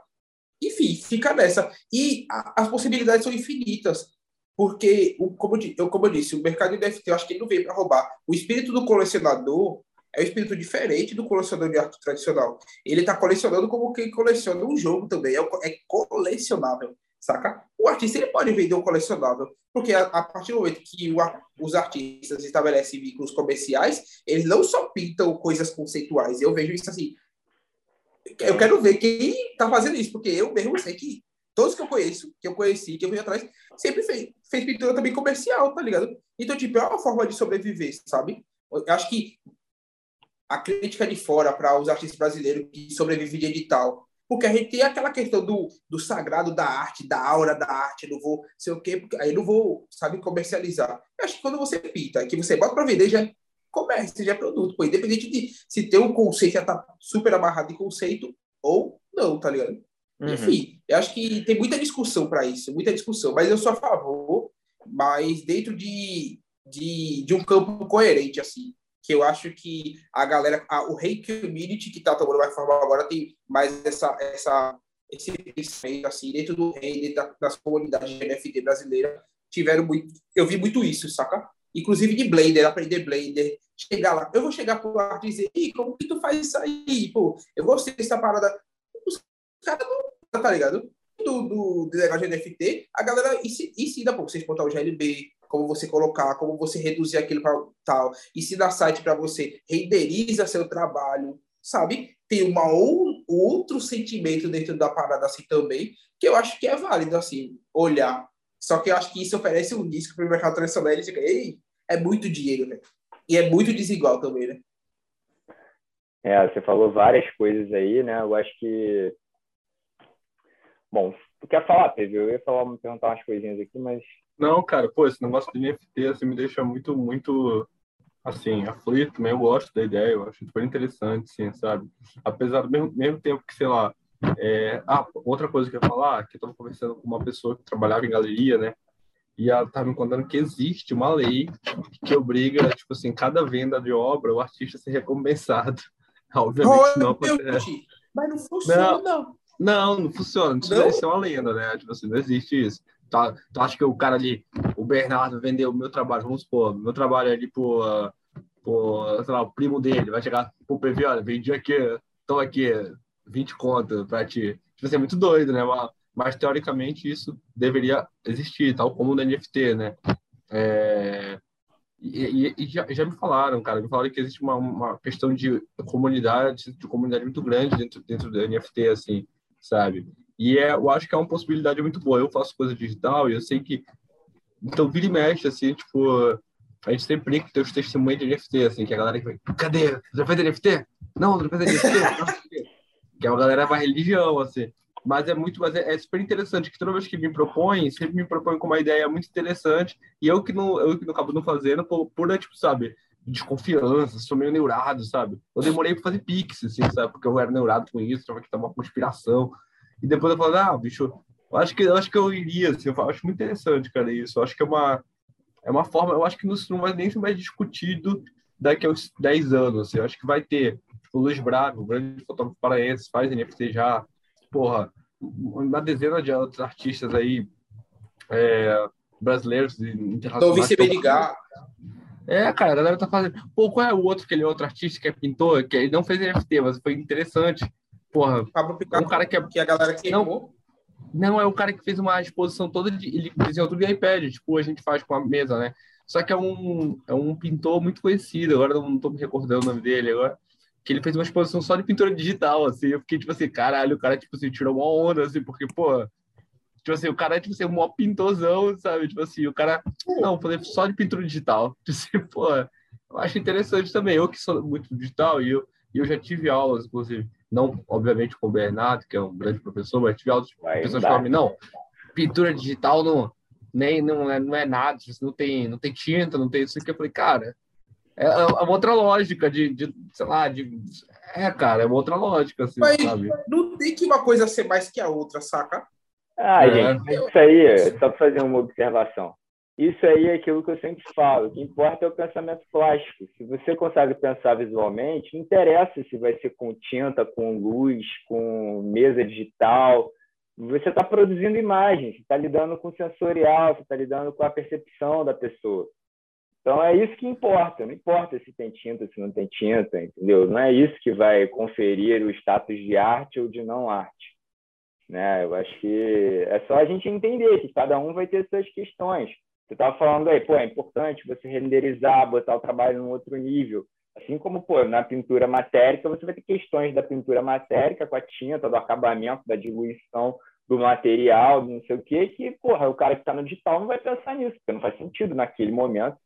enfim, fica nessa. E a, as possibilidades são infinitas, porque, como, eu, como eu disse, o mercado de NFT, eu acho que ele não veio para roubar. O espírito do colecionador é um espírito diferente do colecionador de arte tradicional. Ele está colecionando como quem coleciona um jogo também, é, é colecionável saca? O artista ele pode vender um colecionável, porque a, a partir do momento que o, os artistas estabelecem vínculos comerciais, eles não só pintam coisas conceituais. Eu vejo isso assim. Eu quero ver quem está fazendo isso, porque eu mesmo sei que todos que eu conheço, que eu conheci, que eu fui atrás, sempre fez, fez pintura também comercial, tá ligado? Então, tipo, é uma forma de sobreviver, sabe? Eu acho que a crítica de fora para os artistas brasileiros que sobrevivem de edital porque a gente tem aquela questão do, do sagrado da arte, da aura da arte, não vou sei o quê, porque aí não vou, sabe, comercializar. Eu acho que quando você pinta, que você bota para vender, já é comércio, já é produto, pô, independente de se ter um conceito já tá super amarrado em conceito ou não, tá ligado? Uhum. Enfim, eu acho que tem muita discussão para isso, muita discussão, mas eu sou a favor, mas dentro de, de, de um campo coerente, assim que eu acho que a galera, a, o Rei Community que está tomando mais forma agora tem mais essa, essa, esse pensamento, assim, dentro do Rei, dentro das comunidades de NFT brasileira, tiveram muito, eu vi muito isso, saca? Inclusive de Blender, aprender Blender, chegar lá, eu vou chegar pro ar e dizer, Ih, como que tu faz isso aí, pô, eu gostei dessa parada, não, tá ligado? Do, do, do negócio de NFT, a galera ensina, pô, vocês botar o GLB, como você colocar, como você reduzir aquilo para tal, ensina site para você, renderiza seu trabalho, sabe? Tem uma ou, outro sentimento dentro da parada assim também, que eu acho que é válido, assim, olhar. Só que eu acho que isso oferece um risco para o mercado tradicional e fica, ei, é muito dinheiro, né? E é muito desigual também, né? É, você falou várias coisas aí, né? Eu acho que. Bom, tu quer falar, Pedro? Eu ia falar, me perguntar umas coisinhas aqui, mas não, cara, pô, esse negócio de NFT assim, me deixa muito, muito, assim, aflito, mas eu gosto da ideia, eu acho super interessante, assim, sabe? Apesar do mesmo, mesmo tempo que, sei lá, é... ah, outra coisa que eu ia falar, que eu estava conversando com uma pessoa que trabalhava em galeria, né? E ela estava me contando que existe uma lei que obriga, tipo assim, cada venda de obra, o artista ser recompensado. Obviamente não acontece. Mas não funciona. Não, não, não funciona. Isso, não? isso é uma lenda, né? Tipo assim, não existe isso. Tá, tu acha que o cara ali, o Bernardo, vendeu o meu trabalho, vamos supor, meu trabalho ali por, por sei lá, o primo dele, vai chegar pro PV, olha, vendi aqui, tô aqui, 20 conto pra ti. Tipo assim, é muito doido, né? Mas, mas, teoricamente isso deveria existir, tal como no NFT, né? É... E, e, e já, já, me falaram, cara, me falaram que existe uma, uma questão de comunidade, de comunidade muito grande dentro, dentro do NFT, assim, sabe? E é, eu acho que é uma possibilidade muito boa. Eu faço coisa digital e eu sei que. Então, vira e mexe, assim, tipo. A gente sempre brinca que tem os testemunhos de NFT, assim, que a galera vai. Cadê? Já fez NFT? Não, não fez NFT. que é uma galera mais religião, assim. Mas é muito, mas é, é, super interessante que toda vez que me propõe, sempre me propõe com uma ideia muito interessante, e eu que não, eu que não acabo não fazendo, por, por tipo, sabe, desconfiança, sou meio neurado, sabe? Eu demorei para fazer pix, assim, sabe? Porque eu era neurado com isso, achava que tá uma conspiração. E depois eu falei, ah, bicho, eu acho que eu acho que eu iria, assim, eu acho muito interessante, cara, isso. Eu acho que é uma é uma forma, eu acho que isso não vai nem ser mais discutido daqui a uns 10 anos, assim. Eu acho que vai ter o Luiz Braga, o grande fotógrafo paraense, faz NFT já, porra, uma dezena de outros artistas aí é, brasileiros e internacionais. Então, Vice É, cara, a galera tá fazendo. Pô, qual é o outro, aquele outro artista que é pintor, que ele não fez NFT, mas foi interessante. Porra, Pablo Picasso, um cara que, é... que a galera queimou. Não, não, é o cara que fez uma exposição toda de. Ele desenhou tudo em iPad, tipo, a gente faz com a mesa, né? Só que é um, é um pintor muito conhecido, agora não tô me recordando o nome dele agora que ele fez uma exposição só de pintura digital, assim. Eu fiquei, tipo assim, caralho, o cara, tipo assim, tirou uma onda, assim, porque, pô, tipo assim, o cara é, tipo assim, um maior pintorzão, sabe? Tipo assim, o cara, não, fazer só de pintura digital. Tipo assim, pô, eu acho interessante também. Eu que sou muito digital e eu, e eu já tive aulas, inclusive, não, obviamente, com o Bernardo, que é um grande professor, mas tive aulas de pessoas que falam, não, pintura digital não, nem, não, é, não é nada, tipo assim, não tem, não tem tinta, não tem isso aqui. Eu falei, cara, é, é uma outra lógica de, de, sei lá, de. É, cara, é uma outra lógica, assim, Mas sabe? Não tem que uma coisa ser mais que a outra, saca? Ah, é. gente, isso aí, só para fazer uma observação. Isso aí é aquilo que eu sempre falo. O que importa é o pensamento plástico. Se você consegue pensar visualmente, não interessa se vai ser com tinta, com luz, com mesa digital. Você está produzindo imagens, você está lidando com o sensorial, você está lidando com a percepção da pessoa. Então é isso que importa, não importa se tem tinta, se não tem tinta, entendeu? Não é isso que vai conferir o status de arte ou de não arte. Né? Eu acho que é só a gente entender que cada um vai ter suas questões. Você estava falando aí, pô, é importante você renderizar, botar o trabalho num outro nível. Assim como, pô, na pintura matérica, você vai ter questões da pintura matérica com a tinta, do acabamento, da diluição do material, não sei o quê, que, porra, o cara que está no digital não vai pensar nisso, porque não faz sentido naquele momento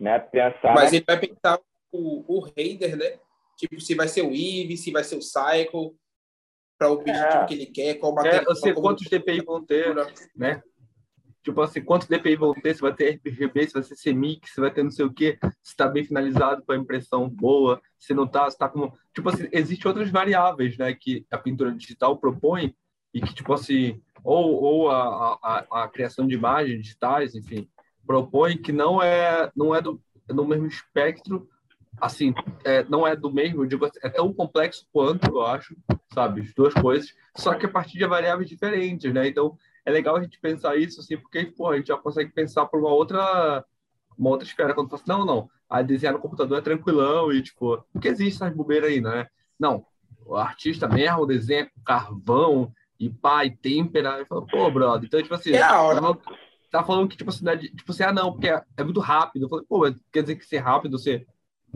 né? Pensar. Mas ele vai pensar o, o render, né? Tipo, se vai ser o Eve, se vai ser o Cycle, para o objetivo é. que ele quer, qual material. É, você, quantos DPI vão ter, né? Tipo assim, quantos DPI vão ter, se vai ter RGB, se vai ser CMYK, se vai ter não sei o quê, se está bem finalizado com a impressão boa, se não está, se está como... Tipo assim, existem outras variáveis, né, que a pintura digital propõe e que, tipo assim, ou, ou a, a, a criação de imagens digitais, enfim, propõe que não é não é do no mesmo espectro assim é, não é do mesmo digo é tão complexo quanto eu acho sabe as duas coisas só que a partir de variáveis diferentes né então é legal a gente pensar isso assim porque pô, a gente já consegue pensar por uma outra uma outra esfera quando fala assim, não não a desenhar no computador é tranquilão e tipo porque existe essas bobeiras aí né não o artista mesmo desenha com carvão e pá, e têmpera. Falo, Pô, brother, então, tipo assim, é a hora tá falando que, tipo assim, né, tipo assim, ah, não, porque é, é muito rápido. Eu falei, pô, quer dizer que ser rápido, você.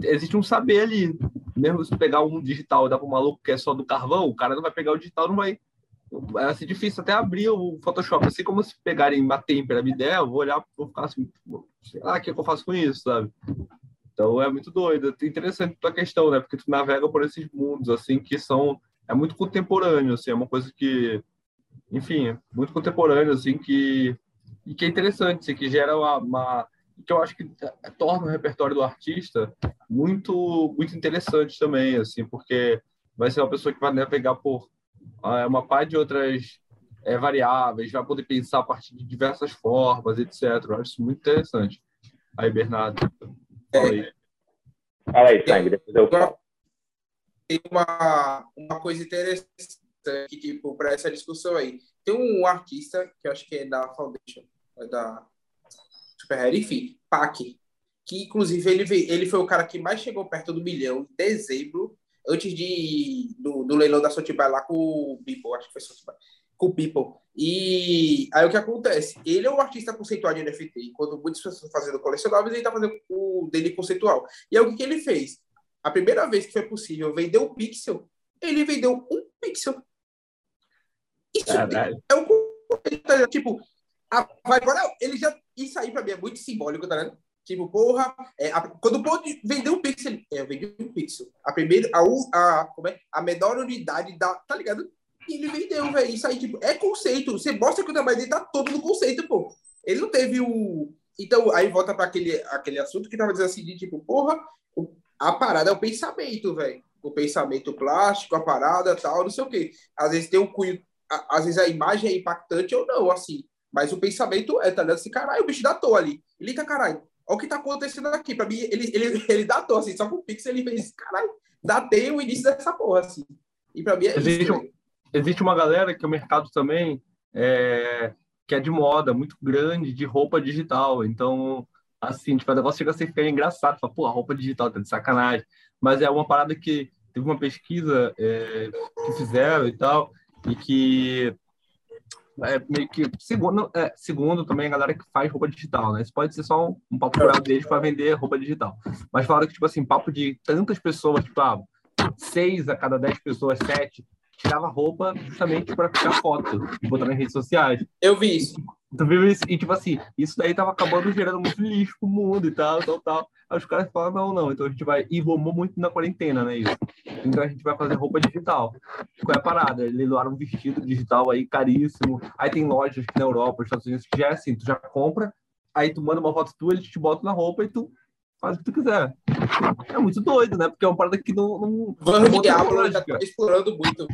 Existe um saber ali. Mesmo se pegar um digital e dar para um maluco que é só do carvão, o cara não vai pegar o digital, não vai. É assim, difícil até abrir o Photoshop. Assim como se pegarem uma têmpera me der, eu vou olhar vou ficar assim, sei lá, o que, é que eu faço com isso, sabe? Então é muito doido. É interessante a questão, né? Porque tu navega por esses mundos, assim, que são. É muito contemporâneo, assim, é uma coisa que. Enfim, é muito contemporâneo, assim, que e que é interessante, que gera uma, uma, que eu acho que torna o repertório do artista muito muito interessante também, assim, porque vai ser uma pessoa que vai navegar por uh, uma parte de outras é, variáveis, vai poder pensar a partir de diversas formas, etc. Eu acho isso muito interessante. Aí, Bernardo, fala aí. Fala aí, Sangue, depois eu falo. Tem uma, uma coisa interessante que, tipo, para essa discussão aí. Tem um artista, que eu acho que é da Foundation, é da Super enfim, Pac, que inclusive ele, ele foi o cara que mais chegou perto do milhão em dezembro, antes de, do, do leilão da Sotibai lá com o Beeple, acho que foi Sotibai, com o Beeple. E aí o que acontece? Ele é um artista conceitual de NFT, enquanto muitas pessoas estão fazendo colecionáveis, ele está fazendo o dele conceitual. E aí o que, que ele fez? A primeira vez que foi possível vender um pixel, ele vendeu um pixel. Isso Caralho. é um. Tipo, vai agora ele já. Isso aí pra mim é muito simbólico, tá vendo? Tipo, porra, é, a, quando pode vender um pixel, é, eu vendi um pixel. A primeira, a, a, como é? a menor unidade da, tá ligado? E ele vendeu, velho. Isso aí, tipo, é conceito. Você mostra que o trabalho dele tá todo no conceito, pô. Ele não teve o. Então, aí volta para aquele, aquele assunto que tava dizendo assim, de tipo, porra, a parada é o pensamento, velho. O pensamento plástico, a parada, tal, não sei o quê. Às vezes tem um cunho, às vezes a imagem é impactante ou não, assim. Mas o pensamento é, tá ligado? Assim, caralho, o bicho datou ali. Ele tá, caralho, olha o que tá acontecendo aqui. Pra mim, ele, ele, ele datou, assim, só com o Pix ele fez, caralho, datei o início dessa porra, assim. E pra mim é existe, isso. Existe uma galera que o mercado também é, que é de moda, muito grande, de roupa digital. Então, assim, tipo, o negócio chega a ser ficar engraçado. Fala, pô, a roupa digital tá de sacanagem. Mas é uma parada que teve uma pesquisa é, que fizeram e tal, e que é meio que segundo, é, segundo também a galera que faz roupa digital, né? Isso pode ser só um, um papo curado deles para vender roupa digital. Mas falaram que, tipo assim, papo de tantas pessoas, tipo, ah, seis a cada dez pessoas, sete, tirava roupa justamente para ficar foto e botar nas redes sociais. Eu vi isso. Tu viu isso? E, tipo assim, isso daí tava acabando gerando muito lixo pro mundo e tal, tal, tal. Aí os caras falam, não, não, então a gente vai... E bombou muito na quarentena, né, isso. Então a gente vai fazer roupa digital. Qual é a parada? Eles doaram um vestido digital aí caríssimo. Aí tem lojas aqui na Europa, nos Estados Unidos, que já é assim, tu já compra, aí tu manda uma foto tua, eles te botam na roupa e tu faz o que tu quiser. É muito doido, né? Porque é uma parada que não... não Vamos Diablo já tá explorando muito.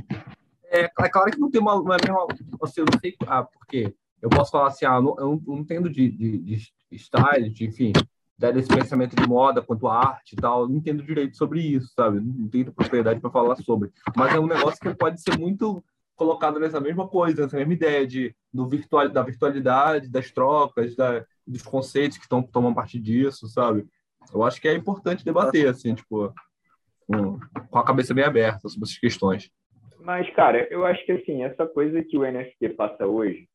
É, é claro que não tem uma... Não é mesmo, assim, eu não sei... Ah, por quê? eu posso falar assim, ah, não, eu não entendo de, de, de style, de, enfim, desse pensamento de moda quanto a arte e tal, não entendo direito sobre isso, sabe? Não tenho propriedade para falar sobre. Mas é um negócio que pode ser muito colocado nessa mesma coisa, nessa mesma ideia de do virtual, da virtualidade, das trocas, da, dos conceitos que estão tomam parte disso, sabe? Eu acho que é importante debater, assim, tipo, com, com a cabeça bem aberta sobre essas questões. Mas, cara, eu acho que, assim, essa coisa que o NFT passa hoje,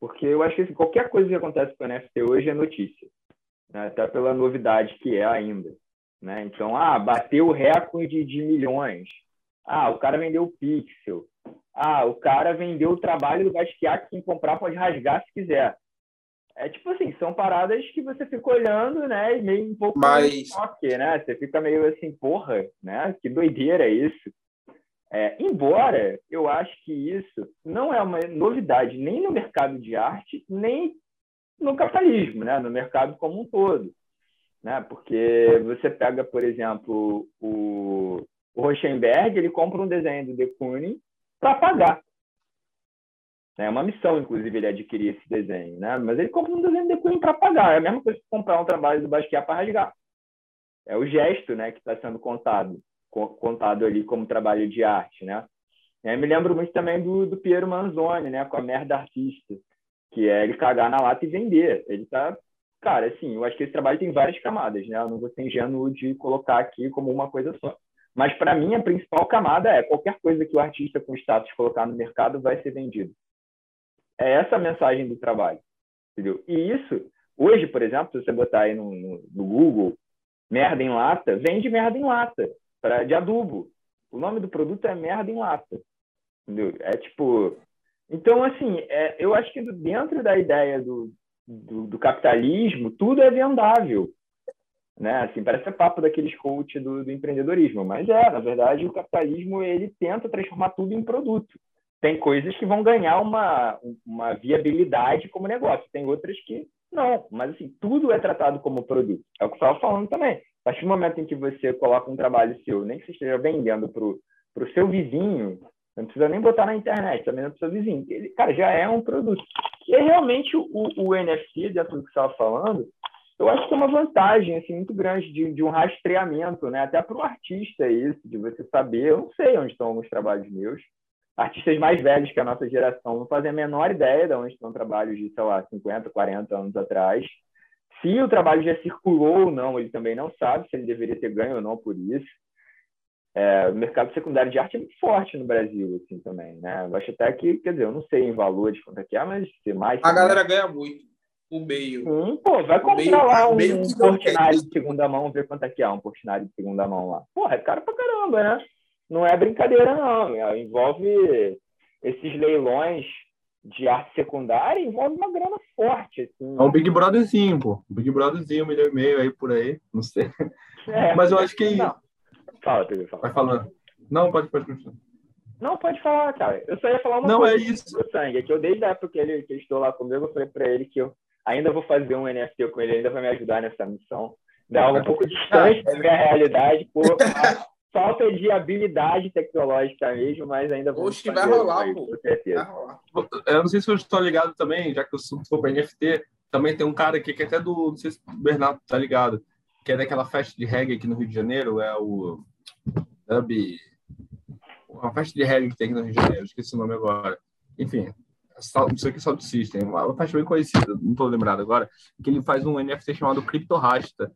porque eu acho que assim, qualquer coisa que acontece com o NFT hoje é notícia, né? até pela novidade que é ainda. Né? Então, ah, bateu o recorde de milhões. Ah, o cara vendeu o pixel. Ah, o cara vendeu o trabalho do Basquiat, que quem comprar pode rasgar se quiser. É tipo assim, são paradas que você fica olhando, né, e meio um pouco Mas... choque, né? Você fica meio assim, porra, né? Que doideira é isso. É, embora eu acho que isso não é uma novidade nem no mercado de arte, nem no capitalismo, né? no mercado como um todo. Né? Porque você pega, por exemplo, o, o ele compra um desenho do De Kooning para pagar. É uma missão, inclusive, ele adquirir esse desenho, né? Mas ele compra um desenho do De Kooning para pagar. É a mesma coisa que comprar um trabalho do Basquiat para rasgar. É o gesto, né, que está sendo contado contado ali como trabalho de arte, né? Eu me lembro muito também do, do Piero Manzoni, né, com a merda artista, que é ele cagar na lata e vender. Ele tá, cara, assim, eu acho que esse trabalho tem várias camadas, né? Eu não vou ser ingênuo de colocar aqui como uma coisa só. Mas para mim a principal camada é qualquer coisa que o artista com status colocar no mercado vai ser vendido. É essa a mensagem do trabalho, entendeu? E isso, hoje, por exemplo, se você botar aí no, no, no Google merda em lata, vende merda em lata pra, de adubo. O nome do produto é merda em lata. Entendeu? É tipo. Então, assim, é, eu acho que dentro da ideia do, do, do, capitalismo, tudo é vendável. Né? Assim, parece papo daqueles coach do, do empreendedorismo, mas é, na verdade, o capitalismo ele tenta transformar tudo em produto. Tem coisas que vão ganhar uma, uma viabilidade como negócio, tem outras que não, mas assim, tudo é tratado como produto. É o que eu estava falando também. A partir do momento em que você coloca um trabalho seu, nem que você esteja vendendo para o seu vizinho, não precisa nem botar na internet, também não o seu vizinho. Ele, cara, já é um produto. E é realmente o, o NFT, dentro do que você estava falando, eu acho que é uma vantagem assim, muito grande de, de um rastreamento, né? até para o artista isso, de você saber, eu não sei onde estão alguns trabalhos meus, artistas mais velhos que a nossa geração não fazem a menor ideia de onde estão trabalhos de, sei lá, 50, 40 anos atrás. Se o trabalho já circulou ou não, ele também não sabe se ele deveria ter ganho ou não por isso. É, o mercado secundário de arte é muito forte no Brasil, assim, também, né? Eu acho até que, quer dizer, eu não sei em valores quanto é que é, mas se mais... A galera ganha muito, o meio. Hum, pô, vai comprar meio, lá um, meio um Portinari de segunda mão, ver quanto é que é um Portinari de segunda mão lá. Porra, é caro pra caramba, né? Não é brincadeira, não. Envolve esses leilões de arte secundária envolve uma grana forte. Assim. É um Big Brotherzinho, pô. Um Big Brotherzinho, um milhão e meio aí por aí, não sei. É, Mas eu acho que. Não. Fala, Pedro, fala. Vai falando. Não, pode, pode continuar. Não, pode falar, cara. Eu só ia falar uma não, coisa. Não, é isso. O sangue, é que eu, desde a época que ele, que ele estou lá comigo, eu falei para ele que eu ainda vou fazer um NFT com ele, ainda vai me ajudar nessa missão. Dá um pouco distante da minha realidade, por falta de habilidade tecnológica mesmo, mas ainda vou. Oxe, vai rolar, pô. Com certeza. Vai rolar. Eu não sei se eu estou ligado também, já que eu sou para NFT, também tem um cara aqui que é até do. Não sei se o Bernardo tá ligado, que é daquela festa de reggae aqui no Rio de Janeiro, é o. Dub. Uma festa de reggae que tem aqui no Rio de Janeiro, esqueci o nome agora. Enfim, isso aqui é Sound System, uma festa bem conhecida, não estou lembrado agora, que ele faz um NFT chamado Crypto Rasta,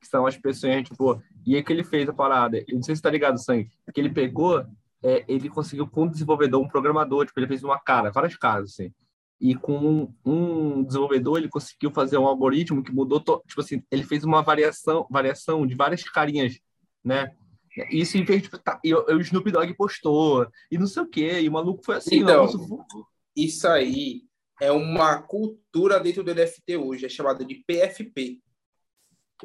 que são as pessoas, tipo, e é que ele fez a parada, eu não sei se tá ligado, Sangue, que ele pegou, é, ele conseguiu com um desenvolvedor, um programador, tipo, ele fez uma cara, várias caras, assim, e com um desenvolvedor ele conseguiu fazer um algoritmo que mudou, to... tipo assim, ele fez uma variação, variação de várias carinhas, né? Isso em vez de. Tá, e, o Snoop Dogg postou, e não sei o quê, e o maluco foi assim, então, não, isso aí é uma cultura dentro do NFT hoje, é chamada de PFP.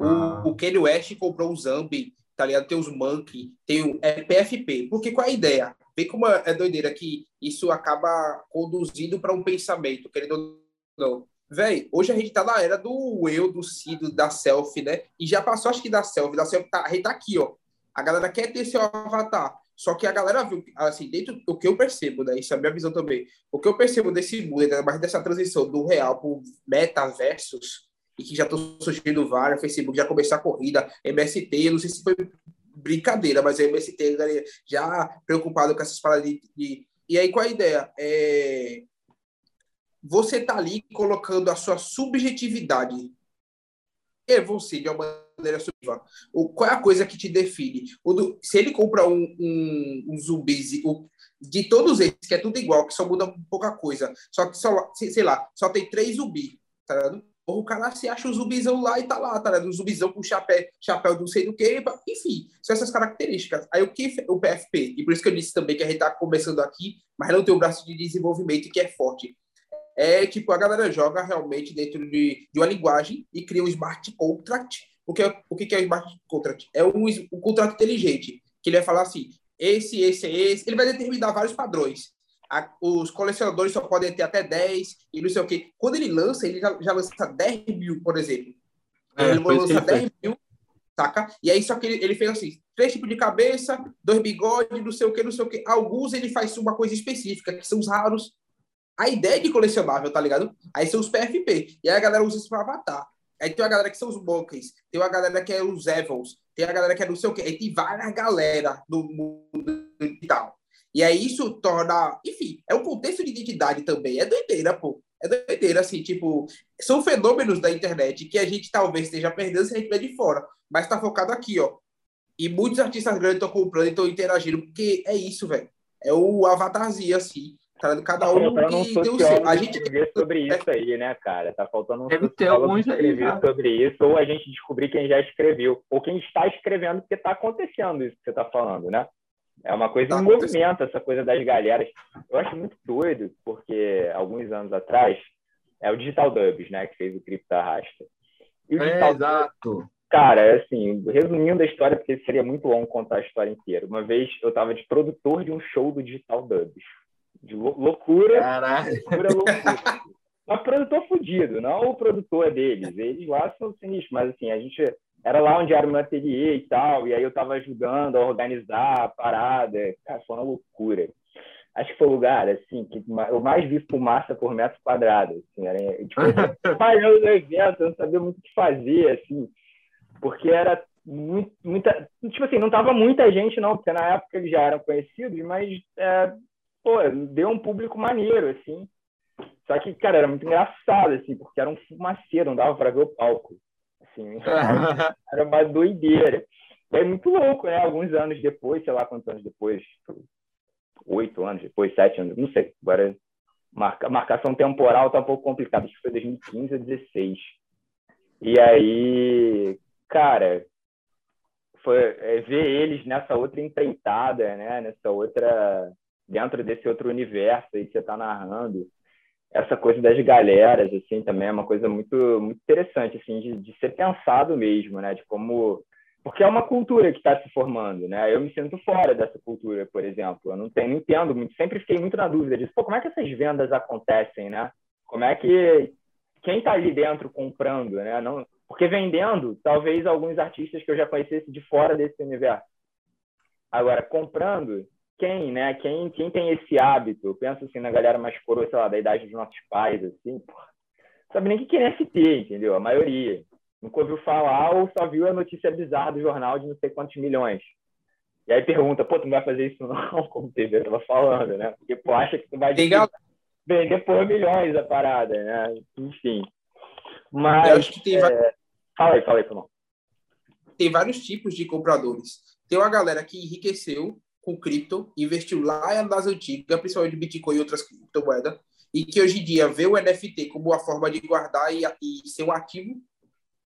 Ah. O, o Kanye West comprou o Zambi, tá ligado? Tem os Monkey, tem o é PFP. Porque qual é a ideia? Vê como é doideira que isso acaba conduzindo para um pensamento, querendo ou não. Véi, hoje a gente tá na era do eu, do si, da selfie, né? E já passou, acho que da selfie. Da selfie tá, a gente tá aqui, ó. A galera quer ter seu avatar. Só que a galera viu, assim, dentro do que eu percebo, né? Isso é a minha visão também. O que eu percebo desse mundo, mais dessa transição do real para metaversos, e que já estão surgindo vários, Facebook já começou a corrida, MST, não sei se foi brincadeira, mas a MST já preocupado com essas paradas de, de... E aí, qual é a ideia? É... Você tá ali colocando a sua subjetividade. É você, de uma maneira subjetiva. O, qual é a coisa que te define? O do, se ele compra um, um, um zumbi, o, de todos eles, que é tudo igual, que só muda pouca coisa, só que, só, sei lá, só tem três zumbi, tá ligado? Ou o cara se acha um zumbizão lá e tá lá, tá ligado? Um zumbizão com chapéu, chapéu não sei do que, enfim, são essas características. Aí o que o PFP, e por isso que eu disse também que a gente tá começando aqui, mas não tem um braço de desenvolvimento que é forte. É tipo, a galera joga realmente dentro de, de uma linguagem e cria um smart contract. O que é, o que é o smart contract? É um, um contrato inteligente, que ele vai falar assim, esse, esse, esse, ele vai determinar vários padrões a, os colecionadores só podem ter até 10 e não sei o quê. Quando ele lança, ele já, já lança 10 mil, por exemplo. É, ele lança 10 mil, saca? E aí só que ele, ele fez assim, três tipos de cabeça, dois bigodes, não sei o que, não sei o que. Alguns ele faz uma coisa específica, que são os raros. A ideia de colecionável, tá ligado? Aí são os PFP. E aí a galera usa isso para avatar. Aí tem uma galera que são os monkeys, tem uma galera que é os Evils, tem a galera que é não sei o que. Aí tem várias galera no mundo digital. E aí isso torna, enfim, é um contexto de identidade também. É doideira, pô. É doideira, assim, tipo, são fenômenos da internet que a gente talvez esteja perdendo se a gente vê de fora, mas tá focado aqui, ó. E muitos artistas grandes estão comprando e estão interagindo, porque é isso, velho. É o avatarzinho, assim. Tá cada um tá que tem o seu. A gente escrever sobre isso aí, né, cara? Tá faltando um Deve ter alguns escrever aí, sobre isso, ou a gente descobrir quem já escreveu, ou quem está escrevendo, porque tá acontecendo isso que você tá falando, né? É uma coisa tá em movimento, essa coisa das galeras. Eu acho muito doido, porque alguns anos atrás, é o Digital Dubs, né, que fez o Cripto Arrasta. E o é, Digital exato. cara, é assim, resumindo a história, porque seria muito longo contar a história inteira. Uma vez eu estava de produtor de um show do Digital Dubs. De loucura, Caralho. loucura, loucura. Mas produtor fudido, não o produtor deles. Eles lá são sinistros, mas assim, a gente era lá onde era o meu ateliê e tal, e aí eu estava ajudando a organizar a parada. Cara, foi uma loucura. Acho que foi o lugar, assim, que eu mais vi fumaça por metro quadrado. Assim, era, tipo, falhando no evento, eu não sabia muito o que fazer, assim, porque era muito, muita. Tipo assim, não tava muita gente, não, porque na época eles já eram conhecidos, mas, é, pô, deu um público maneiro, assim. Só que, cara, era muito engraçado, assim, porque era um fumaceiro, não dava para ver o palco. Assim, era uma doideira. É muito louco, né? Alguns anos depois, sei lá quantos anos depois, oito anos depois, sete anos, não sei. Agora, marca, marcação temporal tá um pouco complicada. Acho que foi 2015 a 16. E aí, cara, foi é, ver eles nessa outra empreitada, né? Nessa outra, dentro desse outro universo aí que você tá narrando. essa coisa das galeras, assim, também é uma coisa muito, muito interessante, assim, de, de ser pensado mesmo, né? De como... Porque é uma cultura que está se formando, né? Eu me sinto fora dessa cultura, por exemplo. Eu não, tenho, não entendo muito, sempre fiquei muito na dúvida disso. Pô, como é que essas vendas acontecem, né? Como é que... Quem está ali dentro comprando, né? Não, porque vendendo, talvez alguns artistas que eu já conhecesse de fora desse universo. Agora, comprando, quem, né? Quem, quem tem esse hábito? Eu penso assim na galera mais coroa, sei lá, da idade dos nossos pais, assim, porra, sabe nem o que é NFT, entendeu? A maioria. Nunca ouviu falar ou só viu a notícia bizarra do jornal de não sei quantos milhões. E aí pergunta, pô, tu não vai fazer isso não? Como o TV tava falando, né? Porque, pô, acha que tu vai vender por milhões a parada, né? Enfim. Mas... Eu acho que tem... É... Fala aí, fala aí. Tem vários tipos de compradores. Tem uma galera que enriqueceu com cripto, investiu lá nas antigas, principalmente Bitcoin e outras criptomoedas, e que hoje em dia vê o NFT como uma forma de guardar e, e ser um ativo,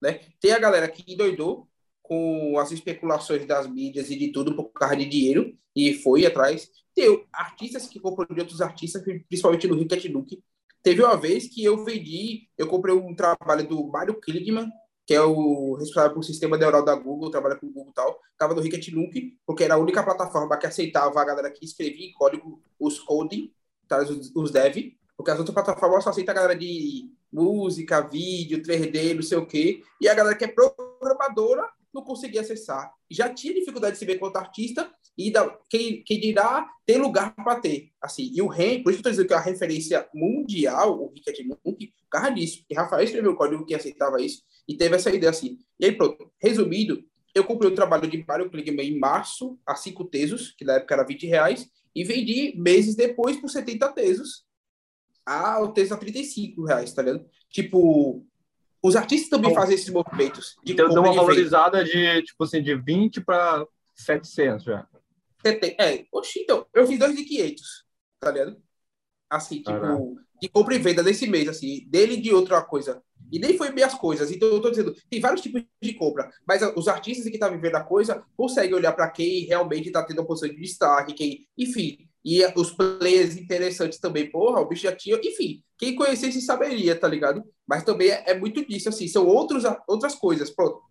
né? Tem a galera que endoidou com as especulações das mídias e de tudo por causa de dinheiro e foi atrás. Tem artistas que compram de outros artistas, principalmente no Ricket Nuke. Teve uma vez que eu vendi, eu comprei um trabalho do Mário Kligman, que é o responsável por sistema neural da Google, trabalha com o Google e tal, estava no Ricket Nuke, porque era a única plataforma que aceitava a galera que escrevia em código os coding, tá, os, os dev, porque as outras plataformas só aceitam a galera de música, vídeo, 3D, não sei o quê, e a galera que é programadora não conseguia acessar. Já tinha dificuldade de se ver quanto artista, e da, quem, quem dirá ter lugar para ter. Assim, e o REM, por isso que eu estou dizendo que é a referência mundial, o Ricket Nuke, por causa disso, porque Rafael escreveu o código que aceitava isso, e teve essa ideia assim. E aí, pronto. Resumido, eu comprei o trabalho de Mário Kligman em março, a 5 tesos, que na época era 20 reais, e vendi meses depois por 70 tesos. Ah, o teso a 35 reais, tá vendo? Tipo, os artistas também fazem esses movimentos. De então deu uma valorizada de, tipo assim, de 20 para 700 já. É, oxi, então, eu fiz 2.500, tá ligado? Assim, tipo, Caramba. de compra e venda nesse mês, assim, dele de outra coisa. E nem foi bem as coisas. Então, eu tô dizendo, tem vários tipos de compra, mas os artistas que estão tá vivendo a coisa conseguem olhar para quem realmente está tendo uma posição de destaque, quem, enfim. E os players interessantes também, porra, o bicho já tinha, enfim, quem conhecesse saberia, tá ligado? Mas também é, é muito disso, assim, são outros, outras coisas. Pronto.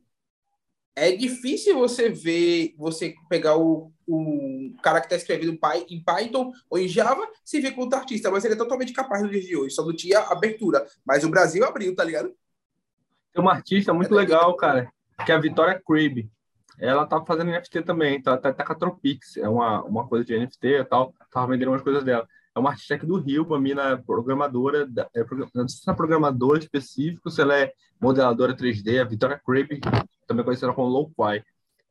É difícil você ver, você pegar o, o cara que está escrevendo em Python ou em Java, se vê como artista, mas ele é totalmente capaz no dia de hoje, só não tinha abertura. Mas o Brasil abriu, tá ligado? Tem uma artista muito é legal, cara, que é a Vitória Cribb. Ela tá fazendo NFT também, tá, tá, tá com a Tropix, é uma, uma coisa de NFT e tal, tava vendendo umas coisas dela. É uma artista aqui do Rio, uma mina programadora, é, não sei se é programadora específico, se ela é modeladora 3D, a Vitória Cribb, também conhecida como Low-Fi.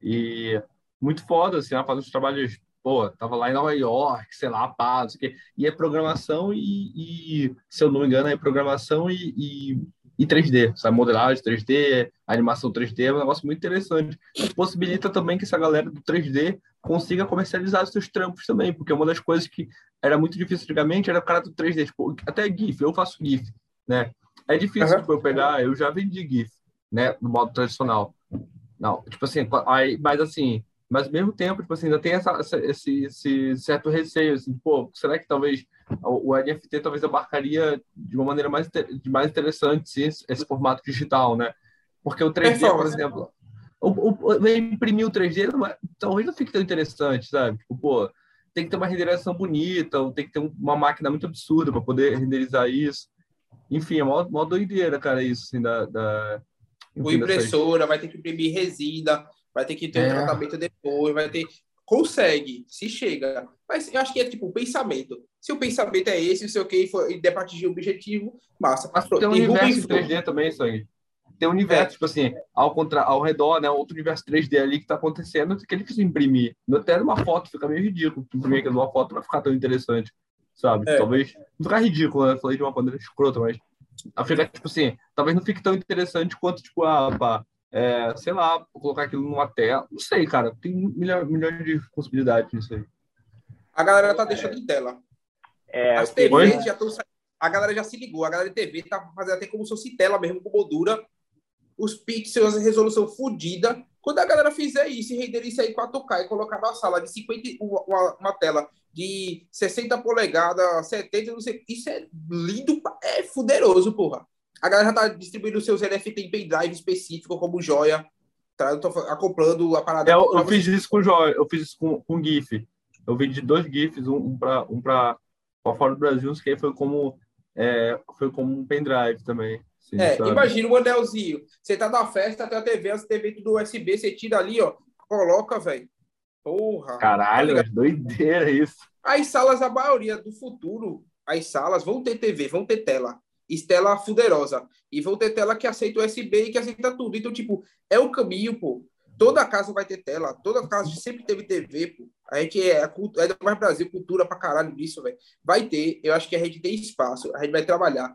E muito foda, assim, ela faz uns trabalhos, pô, tava lá em Nova York, sei lá, pá, não sei o quê. E é programação e, e, se eu não me engano, é programação e, e, e 3D, sabe? Modelagem 3D, animação 3D, é um negócio muito interessante. Possibilita também que essa galera do 3D consiga comercializar os seus trampos também, porque uma das coisas que era muito difícil antigamente era o cara do 3D, tipo, até GIF, eu faço GIF, né? É difícil uhum. tipo, eu pegar, eu já vendi GIF, né, no modo tradicional. Não, tipo assim, aí, mas assim, mas ao mesmo tempo, tipo assim, ainda tem essa, essa, esse, esse certo receio, assim, pô, será que talvez o, o NFT talvez abarcaria de uma maneira mais, de mais interessante sim, esse, esse formato digital, né? Porque o 3D, por né? exemplo, o, o, imprimir o 3D não é, talvez não fique tão interessante, sabe? Tipo, pô, tem que ter uma renderização bonita, ou tem que ter uma máquina muito absurda para poder renderizar isso. Enfim, é mó, mó doideira, cara, isso, assim, da, da o impressora, vai ter que imprimir resina, vai ter que ter é. um tratamento depois, vai ter. Consegue, se chega. Mas eu acho que é tipo o pensamento. Se o pensamento é esse, não sei o que, e der para atingir o objetivo, massa. Mas tem um universo 3D também, Sangue. Tem um universo, é. tipo assim, ao, contra... ao redor, né? Outro universo 3D ali que tá acontecendo, que é difícil imprimir. Até numa foto fica meio ridículo. Imprimir aquilo numa foto não vai ficar tão interessante, sabe? É. Talvez. Não ficar ridículo, né? Falei de uma maneira escrota, mas fica, tipo assim, talvez não fique tão interessante quanto, tipo, a, pá, é, sei lá, colocar aquilo numa tela. Não sei, cara. Tem milhões, milhões de possibilidades nisso aí. A galera tá deixando em tela. É, As TVs já estão A galera já se ligou. A galera de TV tá fazendo até como se fosse tela mesmo, com moldura. Os pixels, a resolução fodida, Quando a galera fizer isso e render isso aí 4K e colocar na sala de 50, uma, uma tela de 60 polegadas, 70, não sei, isso é lindo, é fuderoso, porra. A galera já tá distribuindo seus NFT em pendrive específico, como joia. Tá? Eu tô acoplando a parada. É, eu, eu fiz isso com joia, eu fiz isso com, com GIF. Eu de dois GIFs, um, um para um pra, pra fora do Brasil, que foi como, é, foi como um pendrive também. Sim, é, sabe? imagina um anelzinho. Você tá na festa, tem a TV, a TV tudo USB, você tira ali, ó, coloca, velho. Porra. Caralho, tá doideira isso. As salas, a maioria do futuro, as salas vão ter TV, vão ter tela. Estela fuderosa. E vão ter tela que aceita USB e que aceita tudo. Então, tipo, é o caminho, pô. Toda casa vai ter tela, toda casa sempre teve TV, pô. A gente é, é do mais Brasil, cultura pra caralho disso, velho. Vai ter, eu acho que a gente tem espaço, a gente vai trabalhar.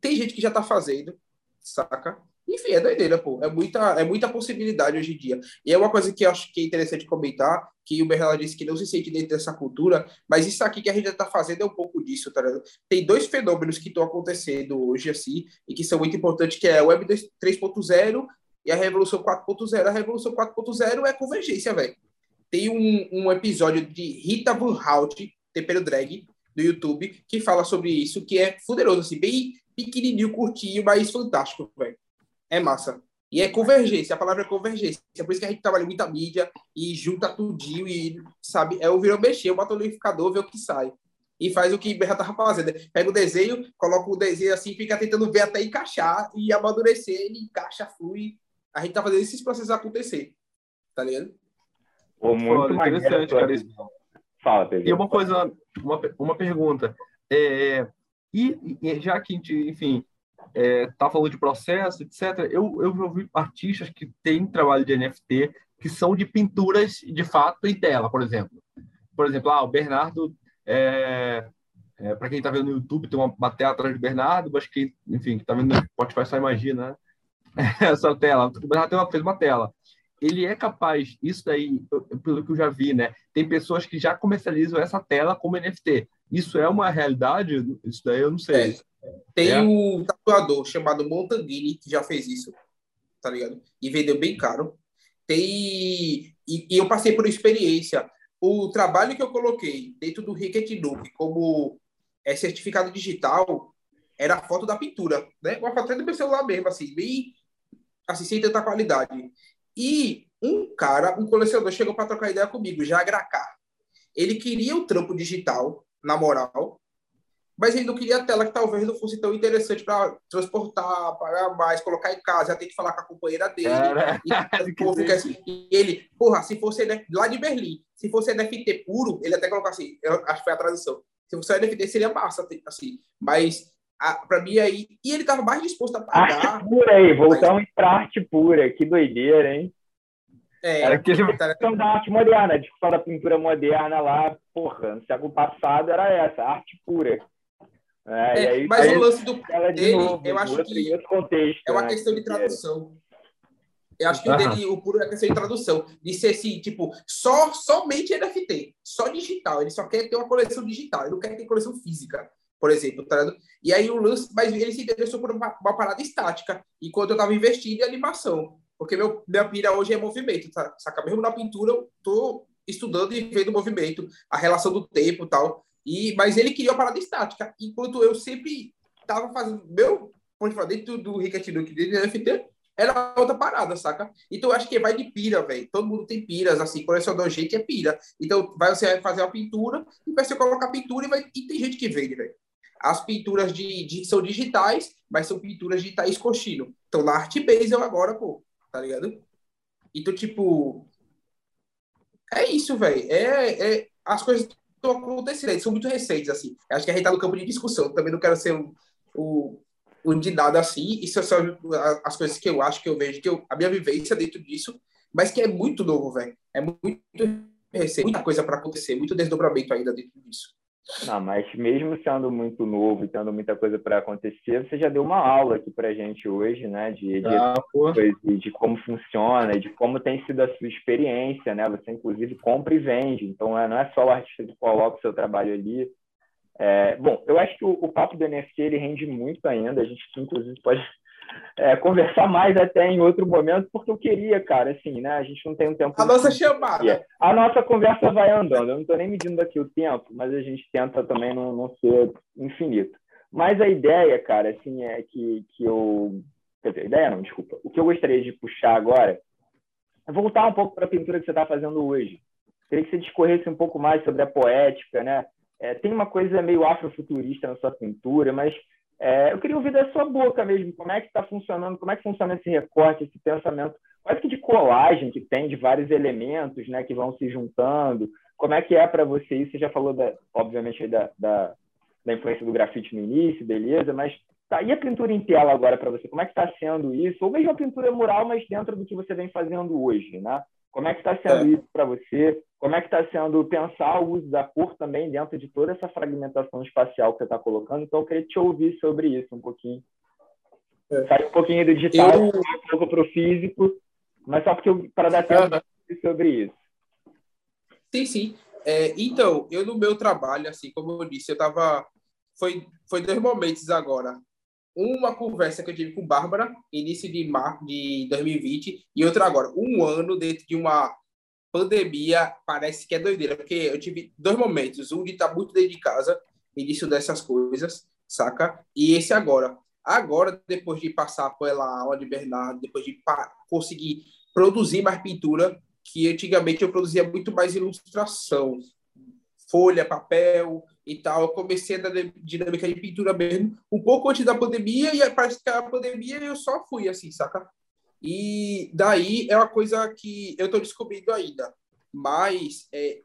Tem gente que já tá fazendo, saca? Enfim, é doideira, pô. É muita, é muita possibilidade hoje em dia. E é uma coisa que eu acho que é interessante comentar, que o Bernardo disse que não se sente dentro dessa cultura, mas isso aqui que a gente está fazendo é um pouco disso, tá ligado? Tem dois fenômenos que estão acontecendo hoje, assim, e que são muito importantes, que é a Web 3.0 e a Revolução 4.0. A Revolução 4.0 é convergência, velho. Tem um, um episódio de Rita Van Hout, Tempero Drag, do YouTube, que fala sobre isso, que é fuderoso, assim, bem pequenininho, curtinho, mas fantástico, velho. É massa. E é convergência, a palavra é convergência. É por isso que a gente trabalha muita mídia e junta tudinho e, sabe, é o virou mexer, bota o liquidificador, vê o que sai. E faz o que Berra tava fazendo. Pega o desenho, coloca o desenho assim, fica tentando ver até encaixar e amadurecer, ele encaixa, flui. A gente tá fazendo esses processos acontecer. Tá ligado? Pô, muito Pô, interessante, cara. Fala, Pedro. E uma coisa, uma, uma pergunta. É, e, e já que a gente, enfim, é, tá falando de processo, etc. Eu, eu ouvi artistas que têm trabalho de NFT que são de pinturas de fato em tela, por exemplo. Por exemplo, ah, o Bernardo, é, é, para quem está vendo no YouTube, tem uma, uma tela atrás do Bernardo, mas que, enfim, está vendo no Spotify só imagina né? essa tela. O Bernardo tem uma, fez uma tela. Ele é capaz, isso daí, pelo que eu já vi, né? Tem pessoas que já comercializam essa tela como NFT. Isso é uma realidade? Isso daí eu não sei. É. Tem é. um tatuador chamado Montanguini que já fez isso, tá ligado? E vendeu bem caro. Tem. E, e eu passei por experiência. O trabalho que eu coloquei dentro do Ricket Nuke como é, certificado digital era a foto da pintura, né? Uma foto do meu celular mesmo, assim, bem. Assim, sem tanta qualidade. E um cara, um colecionador, chegou para trocar ideia comigo, já Gracá. Ele queria o trampo digital, na moral, mas ele não queria a tela que talvez não fosse tão interessante para transportar, pagar mais, colocar em casa, já tem que falar com a companheira dele. E, e ele, porra, se fosse lá de Berlim, se fosse NFT puro, ele até colocou assim, eu acho que foi a tradução. Se fosse NFT seria massa, assim, mas para mim aí. E ele estava mais disposto a pagar. Arte pura aí, voltamos mas... para arte pura, que doideira, hein? É, era aquele discussão da arte moderna, a discussão da pintura moderna lá, porra, no século passado era essa, arte pura. É, é, aí, mas aí, o lance do dele, novo, eu acho que contexto, é uma né? questão de tradução. Eu acho que o dele, o puro é questão de tradução. De ser assim, tipo, só, somente NFT, só digital. Ele só quer ter uma coleção digital, ele não quer ter coleção física, por exemplo, tá E aí o lance, mas ele se interessou por uma, uma parada estática, enquanto eu estava investindo em animação. Porque meu, minha pira hoje é movimento, tá? Saca? Mesmo na pintura, eu tô estudando e vendo o movimento, a relação do tempo tal. E, mas ele queria uma parada estática, enquanto eu sempre estava fazendo meu de dentro do Ricket Duke, do NFT, era outra parada, saca? Então eu acho que vai de pira, velho. Todo mundo tem piras, assim, colecionador gente é pira. Então vai você fazer a pintura e vai você colocar pintura e, vai... e tem gente que vende, velho. As pinturas de, de, são digitais, mas são pinturas digitais coxino. Então na Art Basel agora, pô, tá ligado? Então, tipo. É isso, velho. É, é, as coisas estão acontecendo, são muito recentes, assim. Acho que a gente está no campo de discussão, também não quero ser o, o, o de nada assim, isso são as coisas que eu acho, que eu vejo, que eu, a minha vivência dentro disso, mas que é muito novo, velho. É muito recente, muita coisa para acontecer, muito desdobramento ainda dentro disso. Não, mas mesmo sendo muito novo e tendo muita coisa para acontecer, você já deu uma aula aqui para a gente hoje, né? De, de, ah, de, como funciona, de como tem sido a sua experiência, né? Você, inclusive, compra e vende. Então, é, não é só o artista que coloca o seu trabalho ali. É, bom, eu acho que o, o papo do NFT ele rende muito ainda. A gente, inclusive, pode é, conversar mais até em outro momento, porque eu queria, cara, assim, né? A gente não tem um tempo. A nossa chamada. A nossa conversa vai andando. Eu não estou nem medindo aqui o tempo, mas a gente tenta também não, não ser infinito. Mas a ideia, cara, assim, é que, que eu. Quer dizer, ideia não, desculpa. O que eu gostaria de puxar agora é voltar um pouco para a pintura que você está fazendo hoje. Queria que você discorresse um pouco mais sobre a poética, né? É, tem uma coisa meio afrofuturista na sua pintura, mas é, eu queria ouvir da sua boca mesmo, como é que está funcionando, como é que funciona esse recorte, esse pensamento, quase que de colagem que tem de vários elementos, né, que vão se juntando. Como é que é para você isso? Você já falou, da, obviamente, da, da, da, influência do grafite no início, beleza, mas tá, e a pintura em tela agora para você? Como é que está sendo isso? Ou mesmo a pintura mural, mas dentro do que você vem fazendo hoje, né? Como é que está sendo é. isso para você? Como é que está sendo pensar o uso da cor também dentro de toda essa fragmentação espacial que você está colocando? Então, eu queria te ouvir sobre isso um pouquinho. É. Sai um pouquinho do digital, eu... um pouco para o físico, mas só porque para dar tempo uhum. sobre isso. Sim, sim. É, então, eu no meu trabalho, assim, como eu disse, eu estava... Foi, foi dois momentos agora uma conversa que eu tive com Bárbara, início de março de 2020, e outra agora, um ano dentro de uma pandemia, parece que é doideira, porque eu tive dois momentos, um de estar muito dentro de casa, início dessas coisas, saca? E esse agora. Agora, depois de passar pela aula de Bernardo, depois de conseguir produzir mais pintura, que antigamente eu produzia muito mais ilustração, folha, papel, e tal. Eu comecei a dinâmica de pintura mesmo um pouco antes da pandemia e parece que a pandemia eu só fui assim, saca? E daí é uma coisa que eu estou descobrindo ainda, mas é,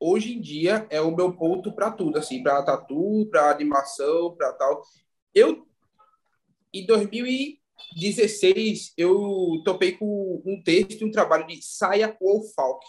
hoje em dia é o meu ponto para tudo, assim, para tatu, para animação, para tal. Eu em 2016 eu topei com um texto, um trabalho de Saya Wolfalk.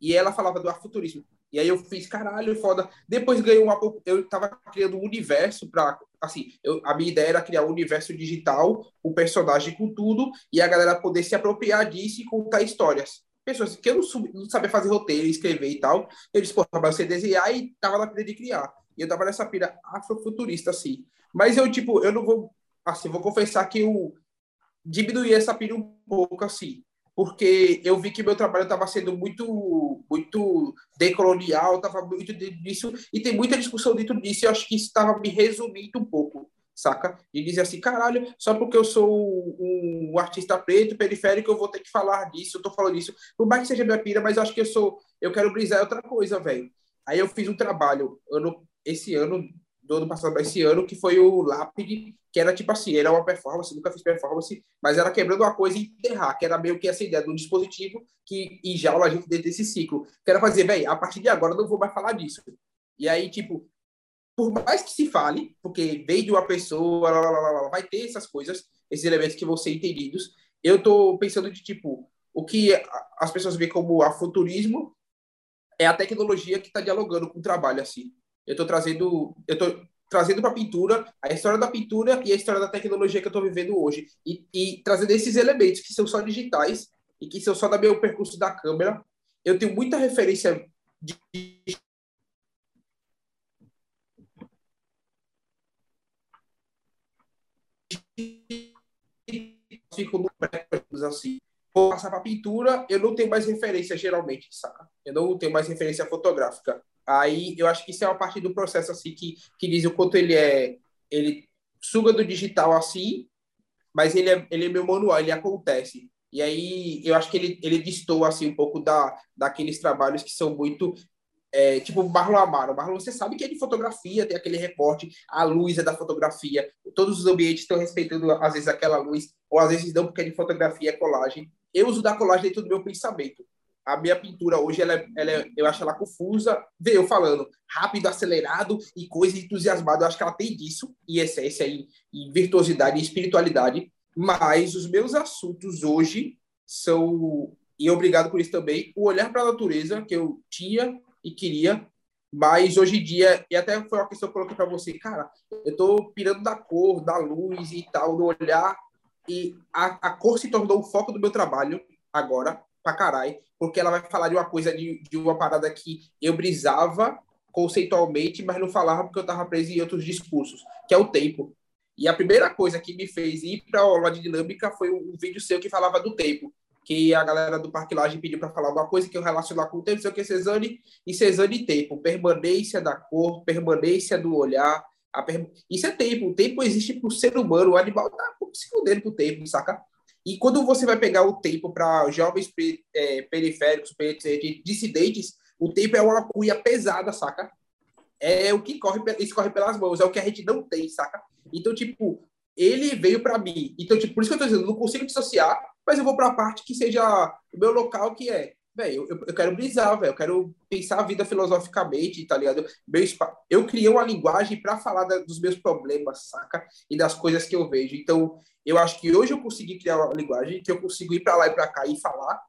E ela falava do afuturismo. E aí eu fiz, caralho, foda. Depois ganhei uma. Eu tava criando um universo para Assim, eu, a minha ideia era criar um universo digital, um personagem com tudo, e a galera poder se apropriar disso e contar histórias. Pessoas que eu não, não sabia fazer roteiro, escrever e tal. Eu disse, pô, mas você desenhar e tava na pira de criar. E eu tava nessa pira afrofuturista, assim. Mas eu, tipo, eu não vou. Assim, vou confessar que eu diminuí essa pira um pouco, assim porque eu vi que meu trabalho estava sendo muito muito decolonial, estava muito disso, e tem muita discussão dentro disso, e eu acho que isso estava me resumindo um pouco, saca? E dizer assim, caralho, só porque eu sou um artista preto, periférico, eu vou ter que falar disso, eu tô falando disso, por mais que seja minha pira, mas eu acho que eu sou, eu quero brisar outra coisa, velho. Aí eu fiz um trabalho, ano, esse ano, do ano passado esse ano, que foi o Lápide, que era tipo assim, era uma performance, nunca fiz performance, mas era quebrando uma coisa e enterrar, que era meio que essa ideia de um dispositivo que enjaula a gente dentro desse ciclo. Que era fazer, velho, a partir de agora não vou mais falar disso. E aí, tipo, por mais que se fale, porque veio de uma pessoa, lá, lá, lá, vai ter essas coisas, esses elementos que vão ser entendidos, eu tô pensando de, tipo, o que as pessoas veem como afuturismo é a tecnologia que está dialogando com o trabalho, assim. Eu estou trazendo, eu tô trazendo para a pintura a história da pintura e a história da tecnologia que eu estou vivendo hoje. E, e, trazendo esses elementos que são só digitais e que são só da meu percurso da câmera. Eu tenho muita referência de fico no assim. Vou passar para pintura, eu não tenho mais referência geralmente, saca? Eu não tenho mais referência fotográfica. Aí eu acho que isso é uma parte do processo assim que, que diz o quanto ele é ele suga do digital assim, mas ele é, ele é meu manual, ele acontece. E aí eu acho que ele, ele distou assim um pouco da, daqueles trabalhos que são muito é, tipo Marlon Amaro. Marlon, você sabe que é de fotografia, tem aquele recorte, a luz é da fotografia, todos os ambientes estão respeitando às vezes aquela luz, ou às vezes não, porque é de fotografia, é colagem. Eu uso da colagem dentro do meu pensamento a minha pintura hoje, ela, é, ela é, eu acho ela confusa. Vê eu falando rápido, acelerado e coisa entusiasmada. Eu acho que ela tem disso, em essência, em, em virtuosidade e espiritualidade. Mas os meus assuntos hoje são, e obrigado por isso também, o olhar para a natureza que eu tinha e queria, mas hoje em dia, e até foi uma questão que eu coloquei para você, cara, eu estou pirando da cor, da luz e tal, do olhar, e a, a cor se tornou o foco do meu trabalho agora, pra caralho, porque ela vai falar de uma coisa, de, de uma parada que eu brisava conceitualmente, mas não falava porque eu estava preso em outros discursos, que é o tempo. E a primeira coisa que me fez ir para a aula de dinâmica foi um vídeo seu que falava do tempo, que a galera do Parque Laje pediu para falar alguma coisa que eu relacionar com o tempo, sei o que, Cezanne, e Cezanne e tempo, permanência da cor, permanência do olhar, per... isso é tempo, o tempo existe para o ser humano, o animal está se fudendo o tempo, saca? E quando você vai pegar o tempo para jovens é, periféricos, dissidentes, o tempo é uma cunha pesada, saca? É o que corre, escorre pelas mãos, é o que a gente não tem, saca? Então, tipo, ele veio para mim. Então, tipo, por isso que eu tô dizendo, não consigo dissociar, mas eu vou para a parte que seja o meu local, que é, velho, eu, eu quero brisar, velho, eu quero pensar a vida filosoficamente, tá ligado? Meu, eu criei uma linguagem para falar da, dos meus problemas, saca? E das coisas que eu vejo. Então, eu acho que hoje eu consegui criar uma linguagem que eu consigo ir para lá e para cá e falar.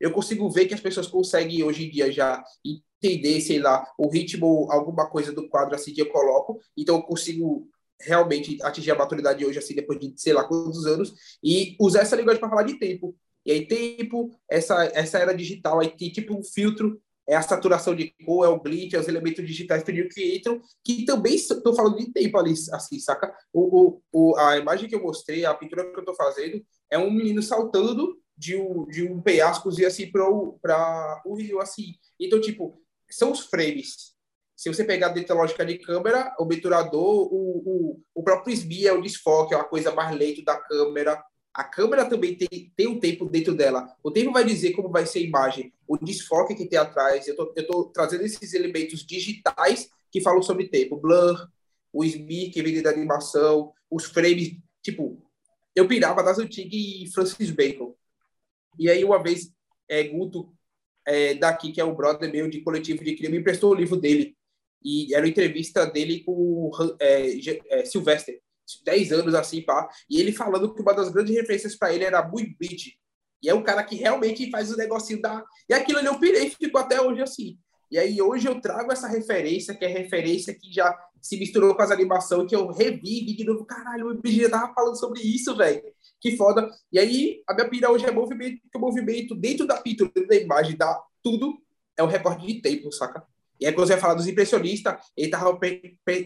Eu consigo ver que as pessoas conseguem hoje em dia já entender, sei lá, o ritmo, alguma coisa do quadro assim que eu coloco. Então, eu consigo realmente atingir a maturidade hoje, assim, depois de sei lá quantos anos, e usar essa linguagem para falar de tempo. E aí, tempo, essa, essa era digital, aí tem tipo um filtro, é a saturação de cor, é o glitch, é os elementos digitais que entram, que também estou falando de tempo ali, assim, saca? O, o, a imagem que eu mostrei, a pintura que eu estou fazendo, é um menino saltando de um, de um penhasco e assim para o rio, assim. Então, tipo, são os frames se você pegar dentro da lógica de câmera, obturador, o, o, o próprio SBI é o desfoque, é uma coisa mais lenta da câmera. A câmera também tem, tem um tempo dentro dela. O tempo vai dizer como vai ser a imagem. O desfoque que tem atrás. Eu estou trazendo esses elementos digitais que falam sobre tempo. Blur, o SBI que vem da animação, os frames. Tipo, eu pirava das antigas e Francis Bacon. E aí, uma vez, é, Guto, é, daqui, que é o brother meu de coletivo de crime, me emprestou o livro dele, e era uma entrevista dele com é, é, Sylvester, 10 anos assim, pá, e ele falando que uma das grandes referências para ele era Bui Bridge, e é um cara que realmente faz o negocinho da. E aquilo ali eu pirei ficou até hoje assim. E aí hoje eu trago essa referência, que é referência que já se misturou com as animações, que eu revi de novo. Caralho, o Bridge tava falando sobre isso, velho. Que foda. E aí a minha pira hoje é movimento, que o movimento dentro da pintura, dentro da imagem, da tudo, é um recorde de tempo, saca? E aí, quando você vai falar dos impressionistas, ele estava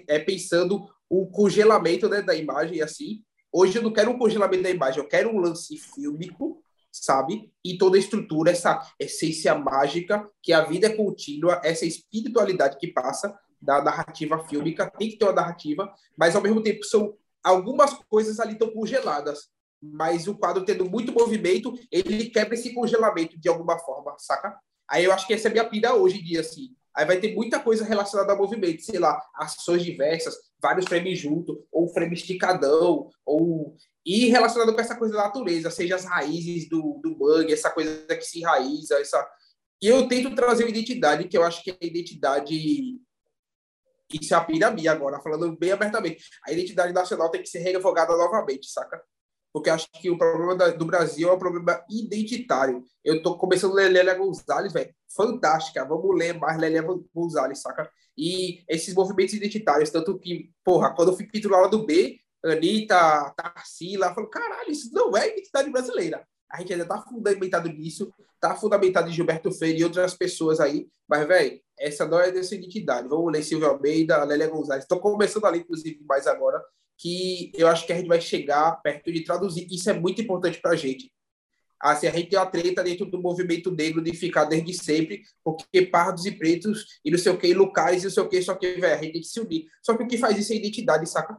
é, pensando o congelamento né, da imagem, assim. Hoje eu não quero um congelamento da imagem, eu quero um lance fílmico, sabe? E toda a estrutura, essa essência mágica, que a vida é contínua, essa espiritualidade que passa da narrativa fílmica, tem que ter uma narrativa, mas ao mesmo tempo são algumas coisas ali estão congeladas. Mas o quadro tendo muito movimento, ele quebra esse congelamento de alguma forma, saca? Aí eu acho que essa é a minha pira hoje em dia, assim. Aí vai ter muita coisa relacionada ao movimento, sei lá, ações diversas, vários frames juntos, ou frame esticadão, ou e relacionado com essa coisa da natureza, seja as raízes do, do bug, essa coisa que se enraiza, essa... E eu tento trazer uma identidade, que eu acho que é a identidade... Isso é a pirâmide agora, falando bem abertamente. A identidade nacional tem que ser revogada novamente, saca? Porque acho que o problema da, do Brasil é um problema identitário. Eu estou começando a ler Lélia Gonzalez, velho, fantástica, vamos ler mais Lélia Gonzalez, saca? E esses movimentos identitários, tanto que, porra, quando eu fui titular do B, Anitta, Tarsila, falou, caralho, isso não é identidade brasileira. A gente ainda tá fundamentado nisso, tá fundamentado em Gilberto Freire e outras pessoas aí, mas, velho, essa não é dessa identidade. Vamos ler Silvio Almeida, Lélia Gonzalez. Estou começando ali, inclusive, mais agora, que eu acho que a gente vai chegar perto de traduzir. Isso é muito importante para a gente. Assim, a gente tem uma treta dentro do movimento negro de ficar desde sempre, porque pardos e pretos e não sei o que, locais e não sei o que, só que, velho, a gente tem que se unir. Só que o que faz isso é identidade, saca?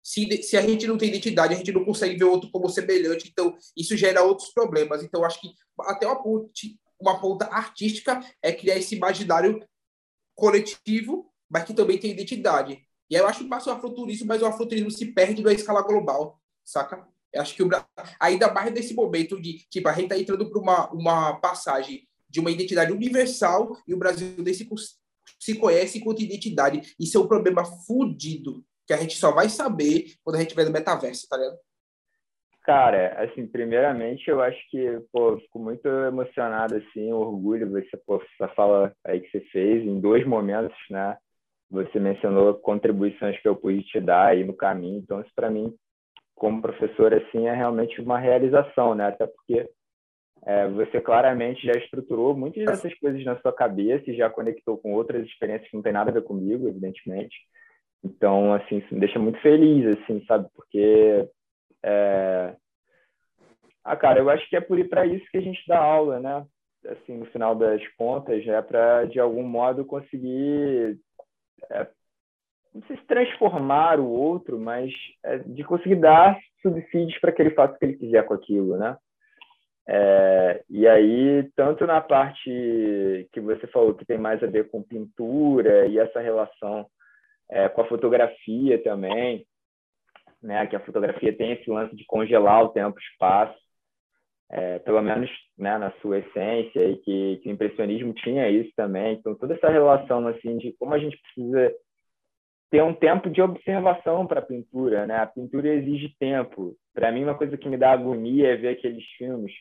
Se, se a gente não tem identidade, a gente não consegue ver outro como semelhante, então isso gera outros problemas. Então, acho que até uma ponta, uma ponta artística é criar esse imaginário coletivo, mas que também tem identidade. E eu acho massa o afroturismo, mas o afroturismo se perde na escala global, saca? Eu acho que o, ainda mais nesse momento de, tipo, a gente tá entrando para uma, uma passagem de uma identidade universal e o Brasil nem se, conhece enquanto identidade. Isso é um problema fudido, que a gente só vai saber quando a gente tiver no metaverso, tá ligado? Cara, assim, primeiramente eu acho que, pô, fico muito emocionado, assim, orgulho, você, pô, essa fala aí que você fez em dois momentos, né? Você mencionou contribuições que eu pude te dar aí no caminho, então isso para mim, como professor, assim, é realmente uma realização, né? Até porque é, você claramente já estruturou muitas dessas coisas na sua cabeça e já conectou com outras experiências que não tem nada a ver comigo, evidentemente. Então, assim, isso me deixa muito feliz, assim, sabe? Porque, é... ah, cara, eu acho que é por ir para isso que a gente dá aula, né? Assim, no final das contas, é para, de algum modo, conseguir, é... não sei se transformar o outro, mas é de conseguir dar subsídios para que ele faça o que ele quiser com aquilo, né? É, e aí, tanto na parte que você falou que tem mais a ver com pintura e essa relação é, com a fotografia também, né, que a fotografia tem esse lance de congelar o tempo e espaço, é, pelo menos né, na sua essência, e que, que, o impressionismo tinha isso também. Então, toda essa relação assim de como a gente precisa ter um tempo de observação para a pintura, né? A pintura exige tempo. Para mim, uma coisa que me dá agonia é ver aqueles filmes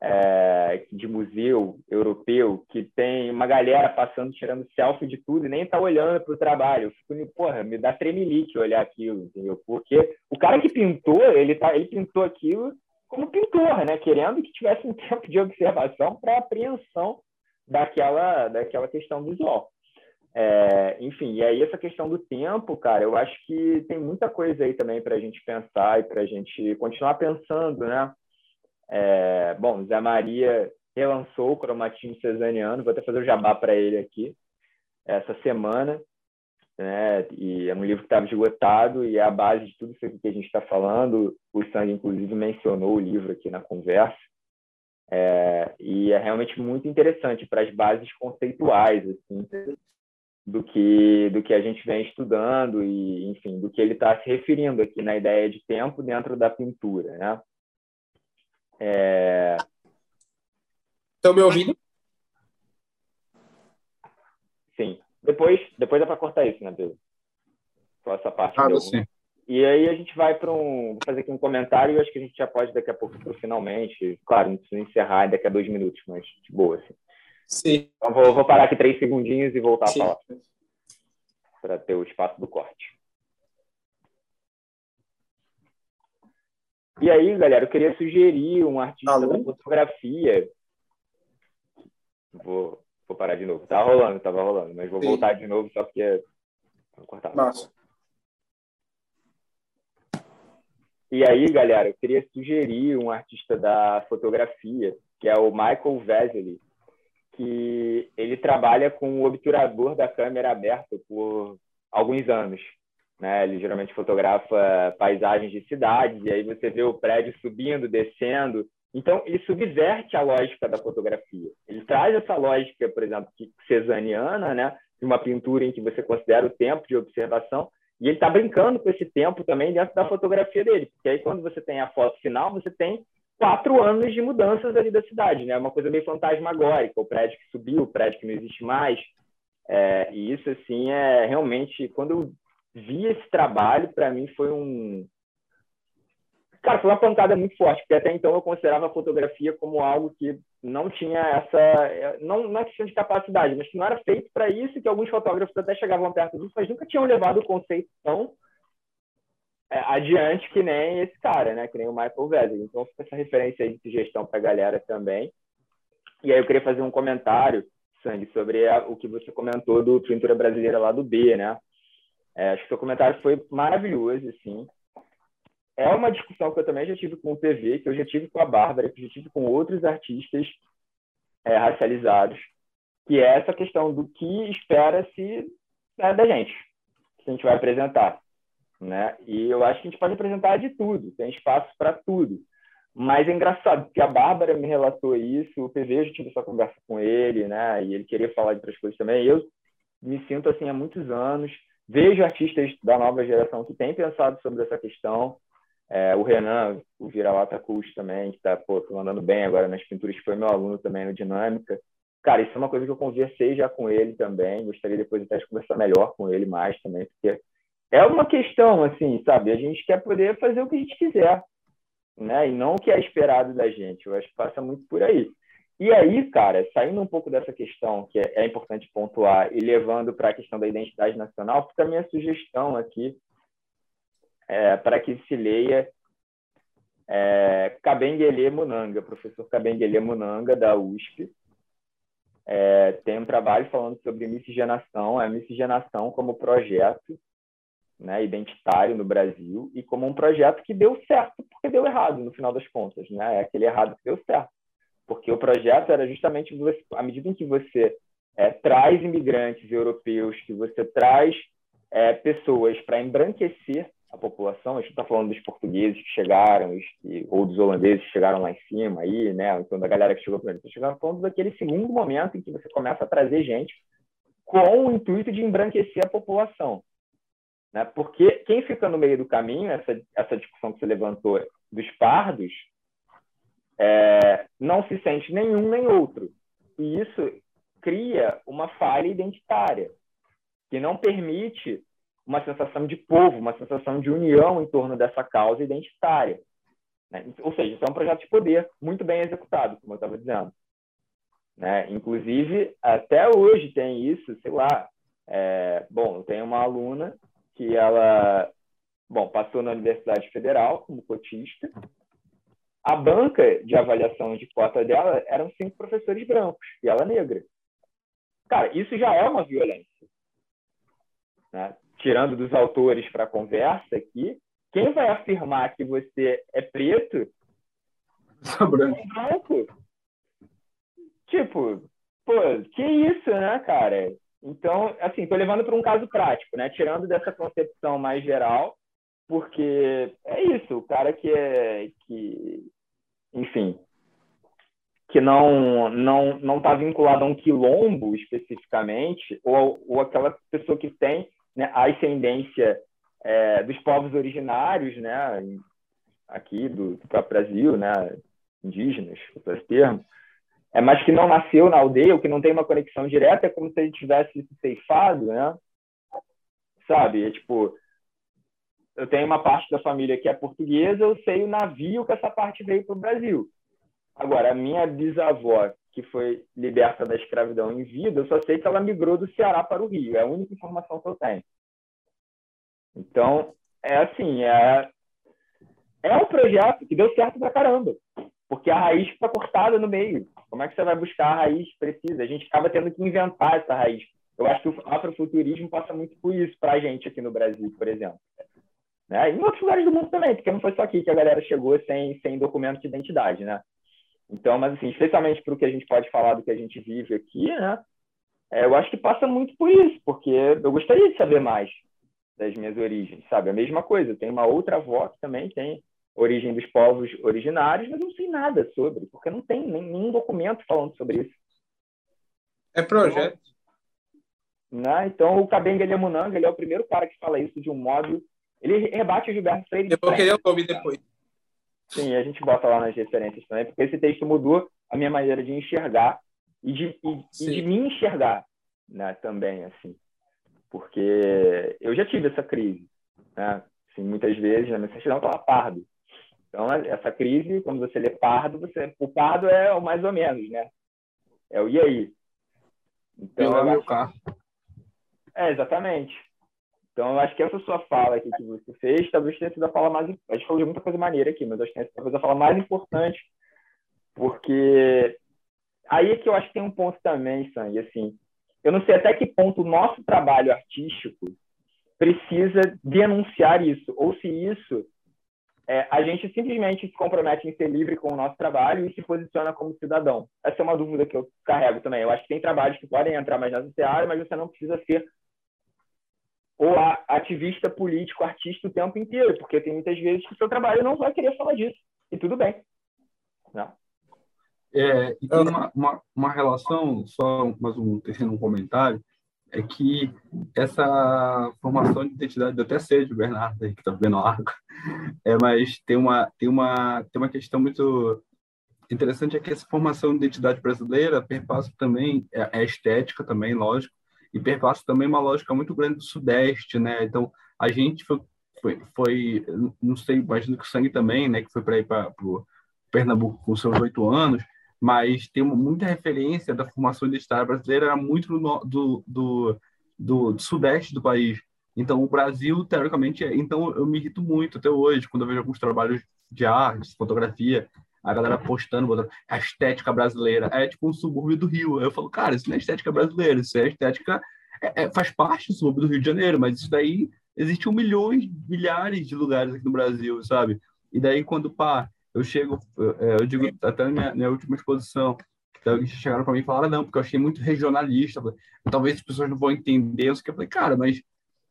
é, de museu europeu que tem uma galera passando, tirando selfie de tudo e nem tá olhando para o trabalho. Eu fico, porra, me dá tremelique olhar aquilo, entendeu? Porque o cara que pintou, ele, tá, ele pintou aquilo como pintor, né? Querendo que tivesse um tempo de observação para apreensão daquela, daquela questão visual. É, enfim, e aí essa questão do tempo, cara, eu acho que tem muita coisa aí também para a gente pensar e para a gente continuar pensando, né? É, bom, Zé Maria relançou o cromatismo cesaniano, vou até fazer o jabá para ele aqui essa semana, né? E é um livro que estava esgotado e é a base de tudo isso que a gente está falando. O Sangue, inclusive, mencionou o livro aqui na conversa. É, e é realmente muito interessante para as bases conceituais assim, do que do que a gente vem estudando e enfim do que ele está se referindo aqui na ideia de tempo dentro da pintura, né? É... Me ouvindo? Sim. Depois, depois é para cortar isso, né, Pedro? Só essa parte. Ah, sim. E aí a gente vai para um. Vou fazer aqui um comentário e acho que a gente já pode daqui a pouco para finalmente. Claro, não precisa encerrar daqui a dois minutos, mas de boa. Assim. Sim. Então vou, vou parar aqui três segundinhos e voltar sim. a falar. Para ter o espaço do corte. E aí, galera, eu queria sugerir um artista Alô? da fotografia. Vou, vou parar de novo. Tá rolando, tava rolando, mas vou Sim. voltar de novo só porque. Vou cortar. Nossa. E aí, galera, eu queria sugerir um artista da fotografia, que é o Michael Vesely, que ele trabalha com o obturador da câmera aberta por alguns anos. Né? Ele geralmente fotografa paisagens de cidades, e aí você vê o prédio subindo, descendo. Então, ele subverte a lógica da fotografia. Ele traz essa lógica, por exemplo, cesaniana, né? de uma pintura em que você considera o tempo de observação, e ele está brincando com esse tempo também dentro da fotografia dele, porque aí quando você tem a foto final, você tem quatro anos de mudanças ali da cidade, né? Uma coisa meio fantasmagórica, o prédio que subiu, o prédio que não existe mais. É, e isso, assim, é realmente... Quando eu vi esse trabalho, para mim foi um. Cara, foi uma pancada muito forte, porque até então eu considerava a fotografia como algo que não tinha essa. Não, não é questão de capacidade, mas que não era feito para isso, que alguns fotógrafos até chegavam perto disso, mas nunca tinham levado o conceito tão é, adiante que nem esse cara, né? Que nem o Michael Wesley. Então fica essa referência aí de sugestão para a galera também. E aí eu queria fazer um comentário, Sandy, sobre a, o que você comentou do Pintura Brasileira lá do B, né? É, acho que seu comentário foi maravilhoso, assim. É uma discussão que eu também já tive com o PV, que eu já tive com a Bárbara, que eu já tive com outros artistas é, racializados, que é essa questão do que espera-se né, da gente, que a gente vai apresentar. Né? E eu acho que a gente pode apresentar de tudo, tem espaço para tudo. Mas é engraçado, porque a Bárbara me relatou isso, o PV, eu já tive essa conversa com ele, né? E ele queria falar de outras coisas também. Eu me sinto assim há muitos anos, Vejo artistas da nova geração que têm pensado sobre essa questão. É, o Renan, o Vira-Lata Cus também, que está andando bem agora nas pinturas, foi meu aluno também no Dinâmica. Cara, isso é uma coisa que eu conversei já com ele também. Gostaria depois até de conversar melhor com ele mais também, porque é uma questão, assim, sabe? A gente quer poder fazer o que a gente quiser, né? E não o que é esperado da gente. Eu acho que passa muito por aí. E aí, cara, saindo um pouco dessa questão que é, importante pontuar e levando para a questão da identidade nacional, fica a minha sugestão aqui é, para que se leia é, Kabengele Munanga, professor Kabengele Munanga, da USP. É, tem um trabalho falando sobre miscigenação, a miscigenação como projeto, né, identitário no Brasil e como um projeto que deu certo porque deu errado no final das contas, né? É aquele errado que deu certo, porque o projeto era justamente você, à medida em que você é, traz imigrantes europeus, que você traz é, pessoas para embranquecer a população, a gente está falando dos portugueses que chegaram, ou dos holandeses que chegaram lá em cima, aí, né? então da galera que chegou primeiro, está chegando falando daquele segundo momento em que você começa a trazer gente com o intuito de embranquecer a população. Né? Porque quem fica no meio do caminho, essa, essa discussão que você levantou dos pardos, é, não se sente nenhum nem outro. E isso cria uma falha identitária, que não permite uma sensação de povo, uma sensação de união em torno dessa causa identitária. Né? Ou seja, isso é um projeto de poder muito bem executado, como eu estava dizendo. Né? Inclusive, até hoje tem isso, sei lá. É, bom, tem uma aluna que ela, bom, passou na Universidade Federal como cotista. A banca de avaliação de cota dela eram cinco professores brancos e ela negra. Cara, isso já é uma violência. Né? Tirando dos autores para a conversa aqui, quem vai afirmar que você é preto? Sou branco. É branco. Tipo, pô, que isso, né, cara? Então, assim, estou levando para um caso prático, né? Tirando dessa concepção mais geral, porque é isso, o cara que é que, enfim, que não não não está vinculado a um quilombo especificamente, ou, ou aquela pessoa que tem né, a ascendência é, dos povos originários, né, aqui do, do próprio Brasil, né, indígenas, esse termo, é, mas que não nasceu na aldeia, ou que não tem uma conexão direta, é como se ele tivesse se ceifado, né? Sabe? É tipo, eu tenho uma parte da família que é portuguesa, eu sei o navio que essa parte veio para o Brasil. Agora, a minha bisavó, que foi liberta da escravidão em vida, eu só sei que ela migrou do Ceará para o Rio. É a única informação que eu tenho. Então, é assim, é, é um projeto que deu certo pra caramba porque a raiz está cortada no meio. Como é que você vai buscar a raiz precisa? A gente acaba tendo que inventar essa raiz. Eu acho que o afrofuturismo passa muito por isso para a gente aqui no Brasil, por exemplo. Né? Em outros lugares do mundo também, porque não foi só aqui que a galera chegou sem, sem documento de identidade, né? Então, mas assim, especialmente para o que a gente pode falar do que a gente vive aqui, né? É, eu acho que passa muito por isso, porque eu gostaria de saber mais das minhas origens, sabe? A mesma coisa, eu tenho uma outra avó que também tem origem dos povos originários, mas não sei nada sobre, porque não tem nenhum documento falando sobre isso. É projeto. Né? Então, o Kabenga Munanga, ele é o primeiro cara que fala isso de um modo... Ele rebate o Gilberto Freire. Eu vou querer ouvir depois. Sim, a gente bota lá nas referências também, porque esse texto mudou a minha maneira de enxergar e de, e, e de me enxergar né, também, assim. Porque eu já tive essa crise, né? Assim, muitas vezes na minha certidão estava pardo. Então, essa crise, quando você lê pardo, você, o pardo é o mais ou menos, né? É o e aí? Então, eu meu carro. É, exatamente. Então, eu acho que essa sua fala aqui que você fez, talvez tenha sido a fala mais... A gente falou de muita coisa maneira aqui, mas acho que tenha sido a fala mais importante, porque aí é que eu acho que tem um ponto também, Sandy, assim, eu não sei até que ponto o nosso trabalho artístico precisa denunciar isso, ou se isso é, a gente simplesmente se compromete em ser livre com o nosso trabalho e se posiciona como cidadão. Essa é uma dúvida que eu carrego também. Eu acho que tem trabalhos que podem entrar mais nessa seara, mas você não precisa ser o ativista político, artista o tempo inteiro, porque tem muitas vezes que o seu trabalho não vai querer falar disso. E tudo bem. Não. É, e tem uma, uma, uma relação, só mais um terceiro comentário, é que essa formação de identidade, eu até sei de Bernardo aí, que está vendo a arco, é, mas tem uma, tem, uma, tem uma questão muito interessante, é que essa formação de identidade brasileira perpassa também, é, é estética também, lógico, e perpassa também uma lógica muito grande do Sudeste, né? Então, a gente foi, foi, foi não sei, imagino que o Sangue também, né, que foi para ir para Pernambuco com seus oito anos, mas tem muita referência da formação identitária brasileira era muito do, do, do, do, do sudeste do país. Então, o Brasil, teoricamente, é. Então, eu me irrito muito até hoje, quando eu vejo alguns trabalhos de arte, fotografia, a galera postando, botando a estética brasileira. É tipo um subúrbio do Rio. Eu falo, cara, isso não é estética brasileira, isso é estética. É, é, faz parte do subúrbio do Rio de Janeiro, mas isso daí existiam milhões, milhares de lugares aqui no Brasil, sabe? E daí, quando, pá, eu chego, eu é, digo até na minha, minha última exposição, então, chegaram para mim e falaram, não, porque eu achei muito regionalista, talvez as pessoas não vão entender, eu falei, cara, mas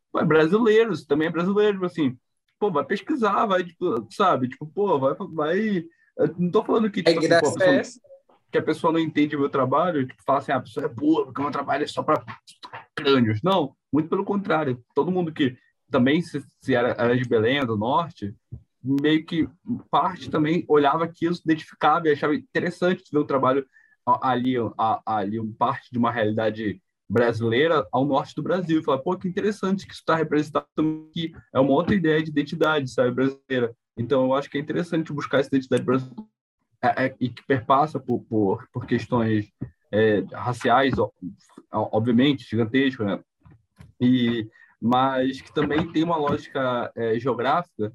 pô, é brasileiro, você também é brasileiro, tipo assim, pô, vai pesquisar, vai, tipo, sabe, tipo, pô, vai, vai, eu não tô falando que, tipo, é, assim, a pessoa, que a pessoa não entende o meu trabalho, tipo, fala assim, ah, a pessoa é boa, porque o meu trabalho é só para crânios. Não, muito pelo contrário. Todo mundo que também se, se era, era, de Belém, do Norte, meio que parte também olhava aquilo, se identificava e achava interessante ver o trabalho ali, ali parte de uma realidade brasileira ao norte do Brasil. E falar, pô, que interessante que isso está representado aqui. É uma outra ideia de identidade, sabe, brasileira. Então, eu acho que é interessante buscar essa identidade brasileira é, é, e que perpassa por, por, por questões é, raciais, obviamente, gigantesco, né? E, mas que também tem uma lógica é, geográfica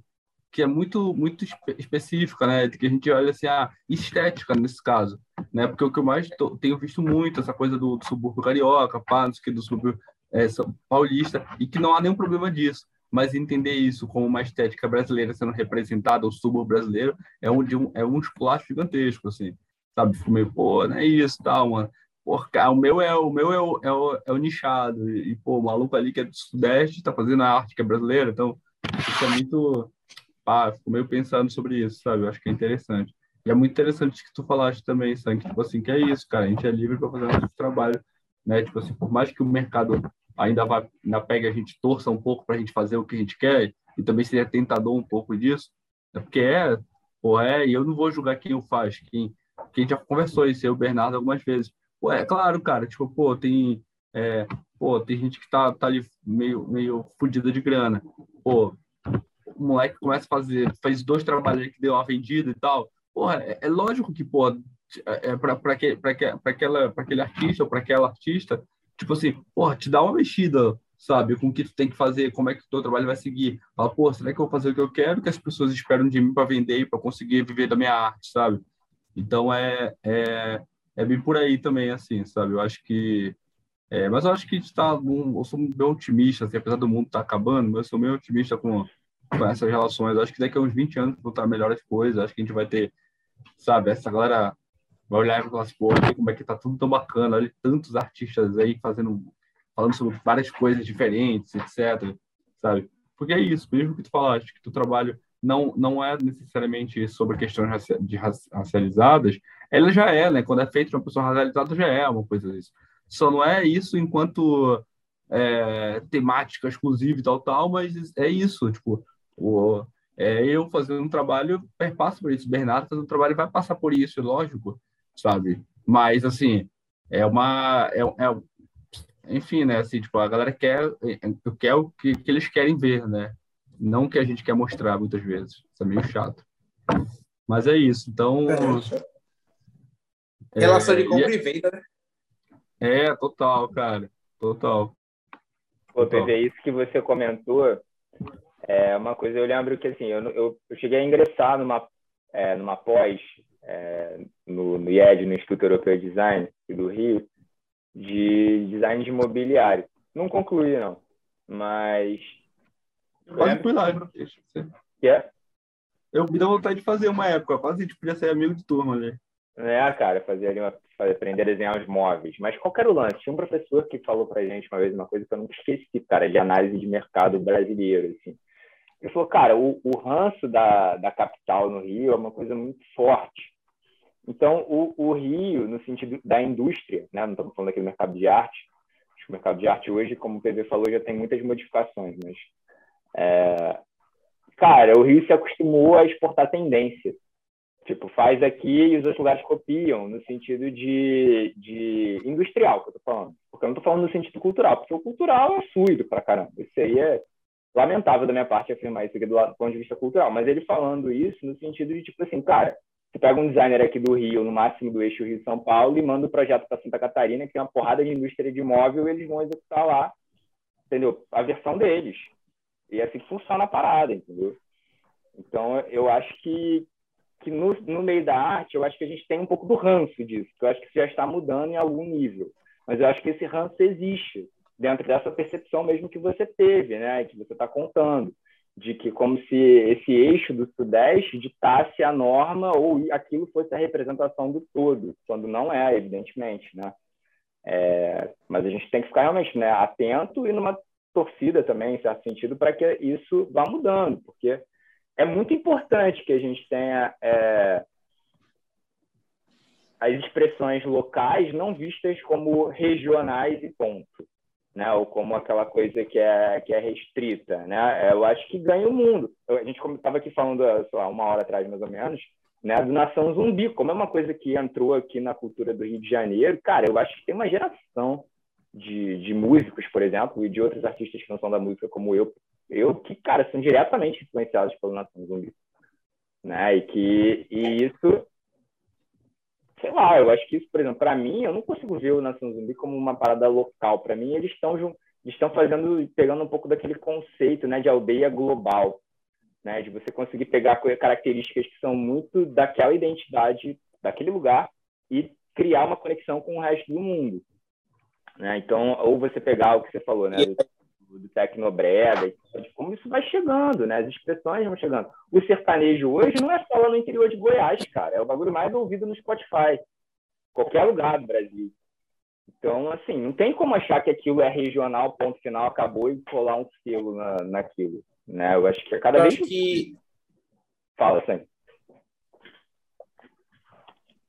que é muito muito específica, né? Que a gente olha assim, a estética nesse caso, né? Porque o que eu mais tô, tenho visto muito essa coisa do, do subúrbio carioca, pá, não sei que, do subúrbio é, paulista, e que não há nenhum problema disso mas entender isso como uma estética brasileira sendo representada, o subúrbio brasileiro, é um, é um esculacho gigantesco, assim, sabe? Fico meio, pô, não é isso, tal, mano. Pô, o meu é o meu é o, é o, é o nichado, e, pô, o maluco ali que é do Sudeste tá fazendo a arte que é brasileira, então isso é muito. Pá, fico meio pensando sobre isso, sabe? Eu acho que é interessante. E é muito interessante que tu falaste também, Sam, que, tipo assim, que é isso, cara, a gente é livre para fazer nosso trabalho, né? Tipo assim, por mais que o mercado ainda vai na pega a gente torça um pouco para a gente fazer o que a gente quer e também seria tentador um pouco disso, é porque é, pô, é, e eu não vou julgar quem o faz, quem, quem já conversou isso, eu, o Bernardo, algumas vezes. Pô, é claro, cara, tipo, pô, tem, é, pô, tem gente que tá, tá ali meio, meio fodida de grana. Pô, o moleque começa a fazer, fez dois trabalhos que deu uma vendida e tal. Porra, é, é lógico que, pô, é, é para aquele artista ou para aquela artista, tipo assim, porra, te dá uma mexida, sabe, com o que tu tem que fazer, como é que o teu trabalho vai seguir. Fala, pô, será que eu vou fazer o que eu quero, que as pessoas esperam de mim para vender, para conseguir viver da minha arte, sabe? Então é, é, é bem por aí também, assim, sabe? Eu acho que. É, mas eu acho que a gente tá. Um, eu sou bem otimista, assim, apesar do mundo estar tá acabando, mas eu sou meio otimista com, com essas relações. Eu acho que daqui a uns 20 anos vão estar melhores as coisas. Acho que a gente vai ter, sabe, essa galera vai olhar falar assim, pô, como é que tá tudo tão bacana, olha tantos artistas aí fazendo, falando sobre várias coisas diferentes, etc, sabe? Porque é isso, mesmo que tu falaste, que tu trabalho não, não é necessariamente sobre questões de racializadas, ela já é, né? Quando é feito de uma pessoa racializada, já é uma coisa disso. Só não é isso enquanto é, temática exclusiva e tal, tal, mas é isso, tipo, o, é, eu fazendo um trabalho, perpasso por isso, o Bernardo fazendo um trabalho vai passar por isso, lógico, sabe? Mas, assim, é uma... É, é, enfim, né? Assim, tipo, a galera quer, quer o que, que eles querem ver, né? Não o que a gente quer mostrar, muitas vezes. Isso é meio chato. Mas é isso. Então... É, Relação de compra e, venda, né? É, total, cara. Total. Pô, PV, isso que você comentou é uma coisa, eu lembro que assim, eu, eu, eu cheguei a ingressar numa, é, numa pós é, no, no IED, no Instituto Europeu de Design do Rio, de design de imobiliário. Não concluí, não, mas... Quase fui lá, Que é? Eu me dá vontade de fazer uma época, quase gente podia ser amigo de turma ali. É, cara, fazer ali uma, fazer, aprender a desenhar os móveis. Mas qual era o lance? Tinha um professor que falou pra gente uma vez uma coisa que eu nunca esqueci, cara, de análise de mercado brasileiro, assim. Ele falou, cara, o, o ranço da, da capital no Rio é uma coisa muito forte. Então, o, o Rio, no sentido da indústria, né? não estamos falando aqui do mercado de arte, o mercado de arte hoje, como o PV falou, já tem muitas modificações, mas, é... cara, o Rio se acostumou a exportar tendência. Tipo, faz aqui e os outros lugares copiam, no sentido de, de industrial, que eu tô falando. Porque eu não tô falando no sentido cultural, porque o cultural é fluido pra caramba. Isso aí é lamentável da minha parte afirmar isso aqui do, ponto de vista cultural, mas ele falando isso no sentido de, tipo assim, cara, você pega um designer aqui do Rio, no máximo do eixo Rio-São Paulo, e manda o um projeto para Santa Catarina, que tem uma porrada de indústria de imóvel, eles vão executar lá, entendeu? A versão deles. E é assim que funciona a parada, entendeu? Então, eu acho que, que no, no meio da arte, eu acho que a gente tem um pouco do ranço disso, que eu acho que isso já está mudando em algum nível. Mas eu acho que esse ranço existe, dentro dessa percepção mesmo que você teve, né? Que você está contando de que como se esse eixo do Sudeste ditasse a norma ou aquilo fosse a representação do todo, quando não é, evidentemente, né? É, mas a gente tem que ficar realmente né, atento e numa torcida também, em certo sentido, para que isso vá mudando, porque é muito importante que a gente tenha é, as expressões locais não vistas como regionais e ponto né? Ou como aquela coisa que é que é restrita, né? Eu acho que ganha o mundo. a gente estava aqui falando, sei lá, uma hora atrás mais ou menos, né? Do Nação Zumbi, como é uma coisa que entrou aqui na cultura do Rio de Janeiro, cara, eu acho que tem uma geração de, de músicos, por exemplo, e de outros artistas que não são da música como eu, eu que, cara, são diretamente influenciados pelo Nação Zumbi, né? E que e isso sei lá, eu acho que isso, por exemplo, para mim, eu não consigo ver o Nação Zumbi como uma parada local. Para mim, eles estão estão fazendo, pegando um pouco daquele conceito, né, de aldeia global, né, de você conseguir pegar características que são muito daquela identidade, daquele lugar e criar uma conexão com o resto do mundo, né? Então, ou você pegar o que você falou, né, do, tecnobrega, de como isso vai chegando, né? As expressões vão chegando. O sertanejo hoje não é só lá no interior de Goiás, cara. É o bagulho mais ouvido no Spotify. Qualquer lugar do Brasil. Então, assim, não tem como achar que aquilo é regional, ponto final, acabou e colar um selo na, naquilo. Né? Eu acho que é cada eu vez que. Fala, Sam.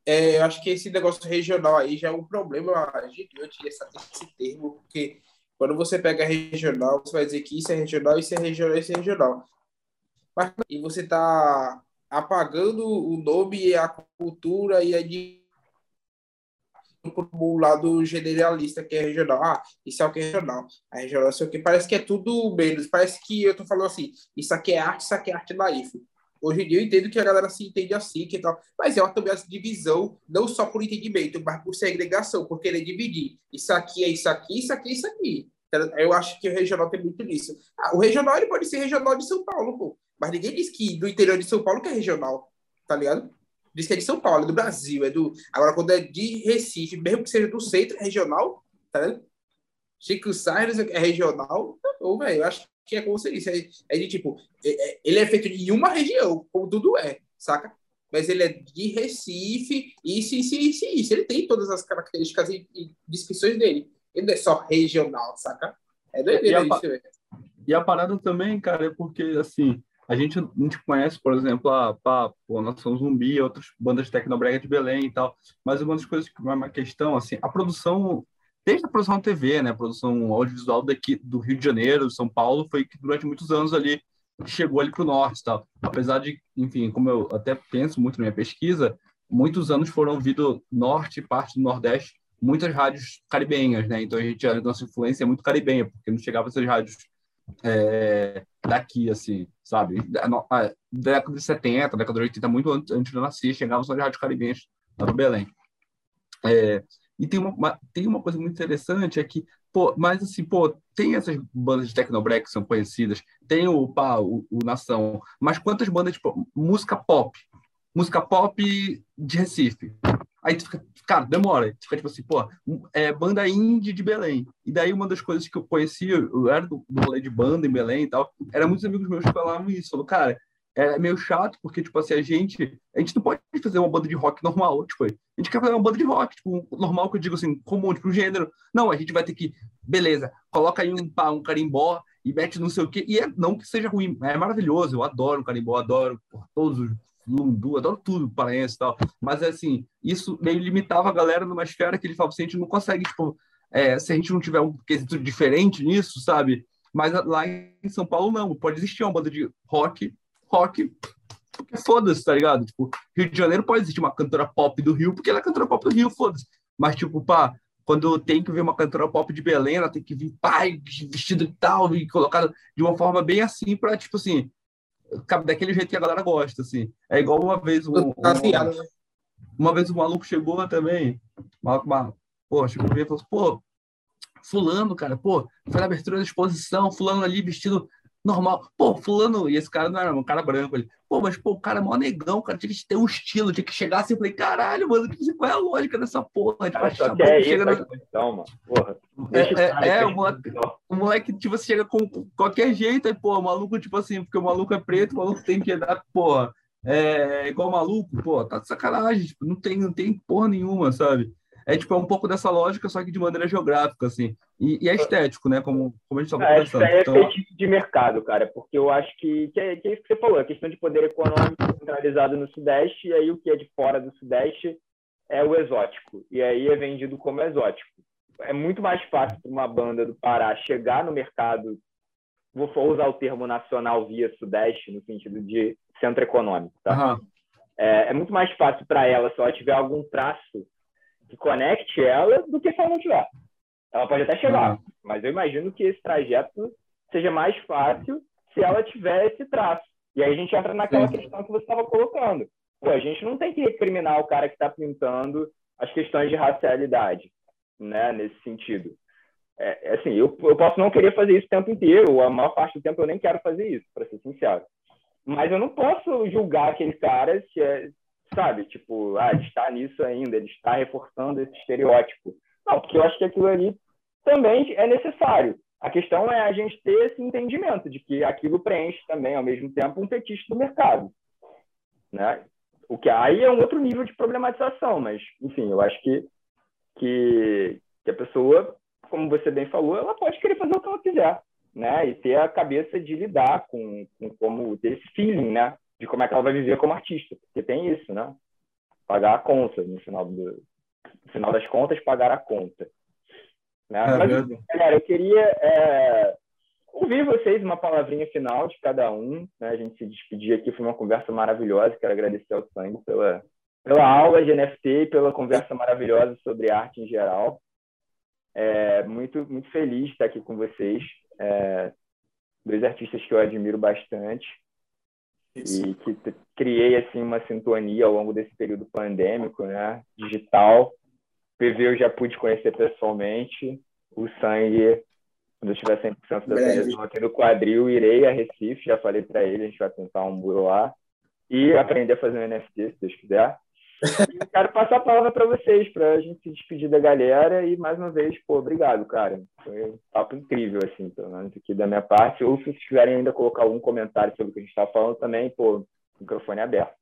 É, eu acho que esse negócio regional aí já é um problema gigante, esse termo, porque quando você pega regional, você vai dizer que isso é regional, isso é regional, isso é regional. Mas, e você está apagando o nome, a cultura e a um lado generalista que é regional. Ah, isso é o que é regional. A regional é o que parece que é tudo menos. Parece que eu tô falando assim, isso aqui é arte, isso aqui é arte naif. Hoje em dia eu entendo que a galera se entende assim, que tal, mas é uma, também essa divisão, não só por entendimento, mas por segregação, por querer dividir. Isso aqui é isso aqui, isso aqui é isso aqui. Eu acho que o regional tem muito disso. Ah, o regional ele pode ser regional de São Paulo, pô. Mas ninguém diz que do interior de São Paulo que é regional, tá ligado? Diz que é de São Paulo, é do Brasil, é do. Agora, quando é de Recife, mesmo que seja do centro, é regional, tá ligado? Chico Sainz é regional, ou, velho, eu acho que é como você disse, é, é de tipo, é, é, ele é feito de uma região, como tudo é, saca? Mas ele é de Recife, isso, isso, isso, isso. Ele tem todas as características e, e descrições dele. Ele não é só regional, saca? É doideira e a, E a parada também, cara, é porque, assim, a gente, a gente conhece, por exemplo, a, a, a Nação Zumbi, outras bandas de Tecnobrega de Belém e tal, mas uma das coisas que é uma questão, assim, a produção desde a produção da TV, né, a produção audiovisual daqui do Rio de Janeiro, São Paulo, foi que durante muitos anos ali chegou ali para o norte, tal. Apesar de, enfim, como eu até penso muito na minha pesquisa, muitos anos foram ouvidos norte, parte do nordeste, muitas rádios caribenhas, né? Então a gente a nossa influência é muito caribenha, porque não chegava essas rádios é, daqui, assim, sabe? Da década de 70, década de 80, muito antes de eu nascer, chegavam só de rádios caribenhas lá no Belém. É, e tem uma, tem uma coisa muito interessante é que, pô, mas assim, pô, tem essas bandas de Tecnobrek que são conhecidas, tem o, pá, o, o Nação, mas quantas bandas, tipo, música pop, música pop de Recife. Aí tu fica, cara, demora. Tu fica tipo assim, pô, é banda indie de Belém. E daí uma das coisas que eu conhecia, eu era do, rolê de banda em Belém e tal, era muitos amigos meus que falavam isso. Falou, cara, é meio chato, porque, tipo assim, a gente, a gente não pode fazer uma banda de rock normal, tipo, a gente quer fazer uma banda de rock, tipo, normal que eu digo assim, comum, tipo, um gênero. Não, a gente vai ter que, beleza, coloca aí um, um carimbó e mete não sei o quê, e é, não que seja ruim, é maravilhoso, eu adoro o carimbó, adoro todos os Lundu, adoro tudo paraense e tal, mas, assim, isso meio limitava a galera numa esfera que ele falava assim, a gente não consegue, tipo, é, se a gente não tiver um quesito diferente nisso, sabe? Mas lá em São Paulo, não, pode existir uma banda de rock rock, porque foda-se, tá ligado? Tipo, Rio de Janeiro pode existir uma cantora pop do Rio, porque ela é cantora pop do Rio, foda-se. Mas, tipo, pá, quando tem que ver uma cantora pop de Belém, ela tem que vir, pai, vestido e tal, e colocada de uma forma bem assim, pra, tipo assim, daquele jeito que a galera gosta, assim. É igual uma vez um, um, né? uma vez um maluco chegou também, maluco, maluco, pô, chegou e falou assim, pô, fulano, cara, pô, foi na abertura da exposição, fulano ali vestido normal. Pô, fulano, e esse cara não era um cara branco. Ele, pô, mas pô, o cara é mó negão, cara tinha que ter um estilo, tinha que chegar assim. Eu falei, caralho, mano, qual é a lógica dessa porra? Tipo, cara, só quer chega na... questão, mano. Porra. É, é, é o, moleque, o moleque, tipo, você chega com qualquer jeito, aí, pô, o maluco, tipo assim, porque o maluco é preto, o maluco tem que dar, porra, é igual maluco, pô, tá de sacanagem, tipo, não tem, não tem porra nenhuma, sabe? É tipo é um pouco dessa lógica, só que de maneira geográfica, assim. E, e é estético, né? Como, como a gente estava é, conversando. É, então... é de mercado, cara, porque eu acho que, que, é, que é isso que você falou, a questão de poder econômico centralizado no Sudeste, e aí o que é de fora do Sudeste é o exótico. E aí é vendido como exótico. É muito mais fácil para uma banda do Pará chegar no mercado, vou usar o termo nacional via Sudeste, no sentido de centro econômico, tá? Uhum. É, é muito mais fácil para ela se ela tiver algum traço que conecte ela do que se ela não tiver. Ela pode até chegar, uhum. mas eu imagino que esse trajeto seja mais fácil se ela tiver esse traço. E aí a gente entra naquela Sim. questão que você estava colocando. Pô, a gente não tem que recriminar o cara que está pintando as questões de racialidade, né, nesse sentido. É, é, assim, eu, eu posso não querer fazer isso o tempo inteiro, ou a maior parte do tempo eu nem quero fazer isso, para ser sincero. Mas eu não posso julgar aquele cara se, é, sabe? Tipo, ah, ele está nisso ainda, ele está reforçando esse estereótipo. Não, porque eu acho que aquilo ali também é necessário. A questão é a gente ter esse entendimento de que aquilo preenche também, ao mesmo tempo, um fetiche do mercado. Né? O que aí é um outro nível de problematização, mas, enfim, eu acho que, que, que a pessoa, como você bem falou, ela pode querer fazer o que ela quiser, né? E ter a cabeça de lidar com, com como ter esse feeling, né? De como é que ela vai viver como artista, porque tem isso, né? Pagar a conta no final do no final das contas, pagar a conta. Né? É Mas, galera, eu queria é, ouvir vocês uma palavrinha final de cada um. Né? A gente se despedir aqui, foi uma conversa maravilhosa. Quero agradecer ao Sangue pela, pela aula de NFT e pela conversa maravilhosa sobre arte em geral. É, muito, muito feliz de estar aqui com vocês. É, dois artistas que eu admiro bastante. Isso. e que criei assim uma sintonia ao longo desse período pandêmico, né? Digital. PV eu já pude conhecer pessoalmente. O sangue, quando eu tiver 100% da seleção aqui no quadril, irei a Recife. Já falei para ele, a gente vai tentar um buro lá e aprender a fazer um NFT, se Deus quiser. E quero passar a palavra para vocês, para a gente se despedir da galera. E mais uma vez, pô, obrigado, cara. Foi um papo incrível, assim, pelo menos aqui da minha parte. Ou se vocês quiserem ainda colocar algum comentário sobre o que a gente está falando também, pô, microfone aberto.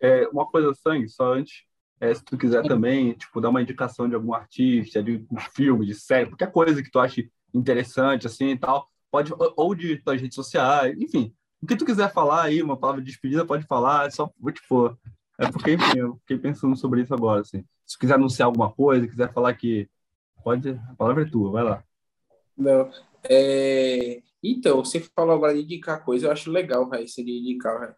É, uma coisa, Sangue, só antes, é, se tu quiser também, tipo, dar uma indicação de algum artista, de um filme, de série, qualquer coisa que tu ache interessante, assim, e tal, pode, ou de tuas redes sociais, enfim, o que tu quiser falar aí, uma palavra de despedida, pode falar, é só, tipo, é porque, enfim, eu fiquei pensando sobre isso agora, assim. Se quiser anunciar alguma coisa, quiser falar que pode, a palavra é tua, vai lá. Não, é... Então, você falou agora de indicar coisa, eu acho legal, vai, seria indicar.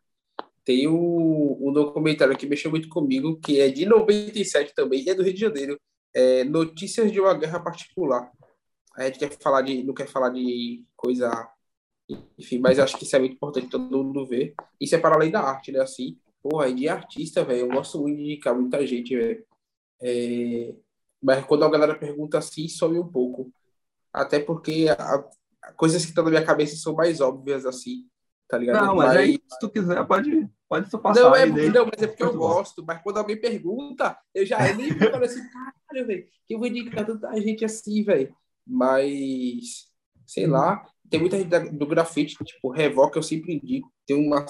Tem um, um documentário que mexeu muito comigo, que é de 97 também, e é do Rio de Janeiro, é Notícias de uma Guerra Particular. A gente quer falar de, não quer falar de coisa, enfim, mas acho que isso é muito importante todo mundo ver. Isso é para além da arte, né, assim, Porra, de artista, velho, eu gosto muito de indicar muita gente, velho. É... Mas quando a galera pergunta assim, some um pouco. Até porque a, coisas que estão na minha cabeça são mais óbvias, assim, tá ligado? Não, mas, mas aí, se tu quiser, pode, pode só passar. Não, é, não mas é porque eu gosto. Mas quando alguém pergunta, eu já eu nem falo assim, caralho, velho, que eu vou indicar tanta gente assim, velho. Mas, sei lá, tem muita gente do grafite, tipo, Revoca eu sempre indico. Tem uma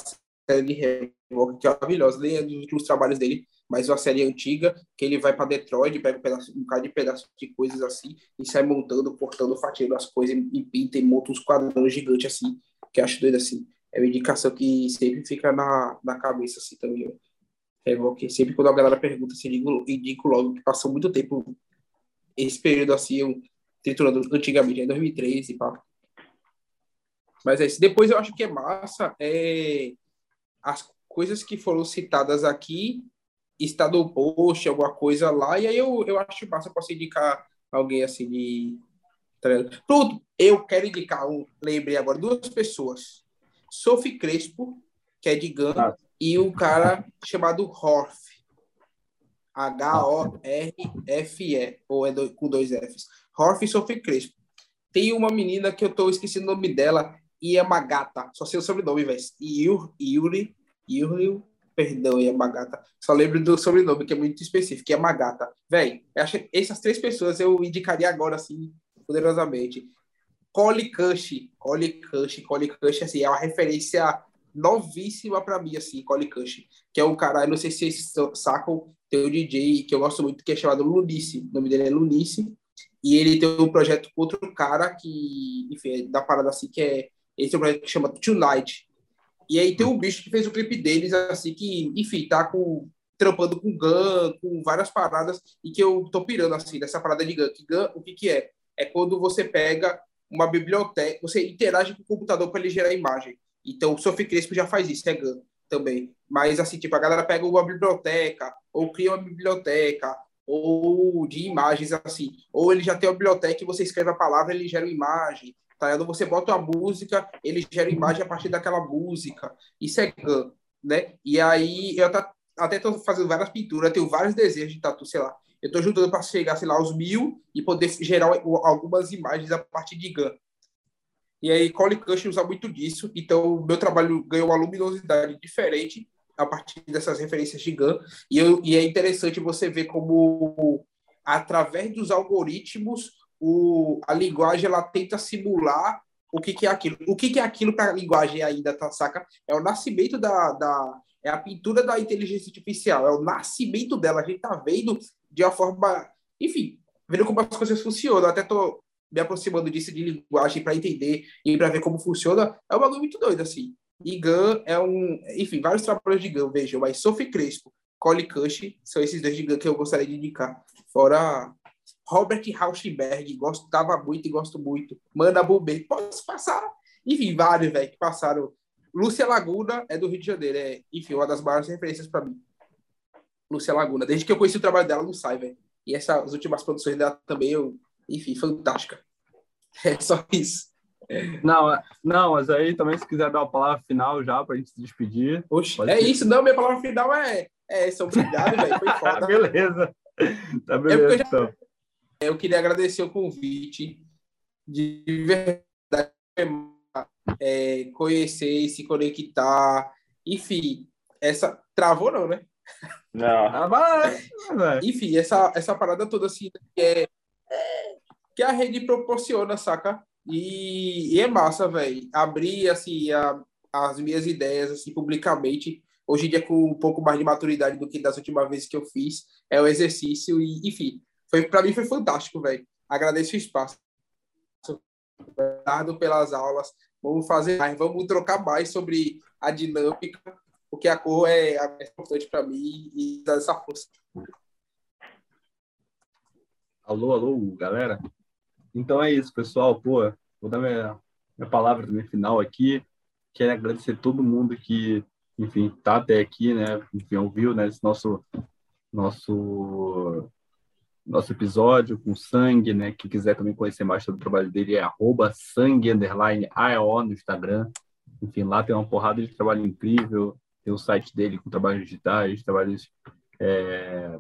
série de que é maravilhosa, nem é dos últimos trabalhos dele, mas uma série antiga, que ele vai para Detroit, pega um, pedaço, um bocado de pedaço de coisas assim, e sai montando, cortando, fatiando as coisas, e pinta e monta uns quadrões gigantes assim, que eu acho doido assim. É uma indicação que sempre fica na, na cabeça assim também. Revoca, sempre quando a galera pergunta, assim, eu indico logo que passou muito tempo esse período assim, eu triturando antigamente, em 2013 e pá. Mas é isso. Depois eu acho que é massa é as coisas que foram citadas aqui está no post, alguma coisa lá, e aí eu, eu acho massa para posso indicar alguém assim de. Pronto, eu quero indicar um, lembrei agora, duas pessoas. Sophie Crespo, que é de GAN, ah. e um cara chamado Horf. H-O-R-F-E, ou é do, com dois Fs. Horf e Sophie Crespo. Tem uma menina que eu tô esquecendo o nome dela, Yamagata. Só sei o sobrenome, velho. Yuri, Yuri, perdão, Yamagata. Só lembro do sobrenome, que é muito específico, Yamagata. Velho, essas três pessoas eu indicaria agora, assim, poderosamente. Cole Cush, Cole Cush, Cole Cush, assim, é uma referência novíssima para mim, assim, Cole Cush, que é um cara, eu não sei se vocês sacam, tem um DJ que eu gosto muito, que é chamado Lunice, o nome dele é Lunice, e ele tem um projeto com outro cara que, enfim, é da parada assim, que é, esse é um projeto que chama Tonight, e aí tem um bicho que fez o clipe deles, assim, que, enfim, tá com, trampando com Gun, com várias paradas, e que eu tô pirando, assim, dessa parada de Gun, que Gun, o que que é? É quando você pega uma biblioteca, você interage com o computador para ele gerar imagem. Então, o Sophie Crespo já faz isso, é GAN também. Mas, assim, tipo, a galera pega uma biblioteca, ou cria uma biblioteca, ou de imagens, assim. Ou ele já tem uma biblioteca e você escreve a palavra, ele gera uma imagem. Tá? Você bota uma música, ele gera imagem a partir daquela música. Isso é GAN, né? E aí, eu até estou fazendo várias pinturas, tenho vários desejos de tatu, sei lá. Eu estou juntando para chegar, sei lá, aos mil e poder gerar algumas imagens a partir de GAN. E aí, Cole Cush usa muito disso. Então, o meu trabalho ganhou uma luminosidade diferente a partir dessas referências de GAN. E, eu, e é interessante você ver como, através dos algoritmos, o, a linguagem ela tenta simular o que, que é aquilo. O que, que é aquilo para a linguagem ainda, tá, saca? É o nascimento da, da. É a pintura da inteligência artificial, é o nascimento dela. A gente tá vendo de uma forma. Enfim, vendo como as coisas funcionam. até tô me aproximando disso de linguagem para entender e para ver como funciona, é um bagulho muito doido, assim. E Gun é um. Enfim, vários trabalhos de Gun, vejam, mas Sophie Crespo, Cole Cush, são esses dois de Gun que eu gostaria de indicar. Fora Robert Rauschenberg, gostava muito e gosto muito. Manda Bubê, posso passar? Enfim, vários, velho, que passaram. Lúcia Laguna é do Rio de Janeiro, é, enfim, uma das maiores referências para mim. Lúcia Laguna, desde que eu conheci o trabalho dela, não sai, velho. E essas últimas produções dela também eu enfim, fantástica. É só isso. Não, não, mas aí também se quiser dar a palavra final já para a gente se despedir. Oxe, é ser. isso, não, minha palavra final é, é essa, obrigado, velho, foi foda. beleza, tá beleza, é então. Eu queria agradecer o convite, de verdade, é, conhecer, se conectar, enfim, essa, travou não, né? Não. Ah, mas, enfim, essa, essa parada toda assim, é, que a rede proporciona, saca? E, e é massa, velho. Abrir, assim, a, as minhas ideias, assim, publicamente, hoje em dia com um pouco mais de maturidade do que das últimas vezes que eu fiz, é o exercício e, enfim, foi para mim foi fantástico, velho. Agradeço o espaço. Obrigado pelas aulas. Vamos fazer mais, vamos trocar mais sobre a dinâmica, porque a cor é, é importante para mim e dá essa força. Alô, alô, galera. Então é isso, pessoal. Pô, vou dar minha, minha palavra também final aqui. Quero agradecer todo mundo que, enfim, tá até aqui, né? Enfim, ouviu, né? Esse nosso, nosso, nosso episódio com sangue, né? Quem quiser também conhecer mais sobre o trabalho dele é arroba sangue, underline, AO no Instagram. Enfim, lá tem uma porrada de trabalho incrível. Tem o site dele com trabalhos digitais, trabalhos... É...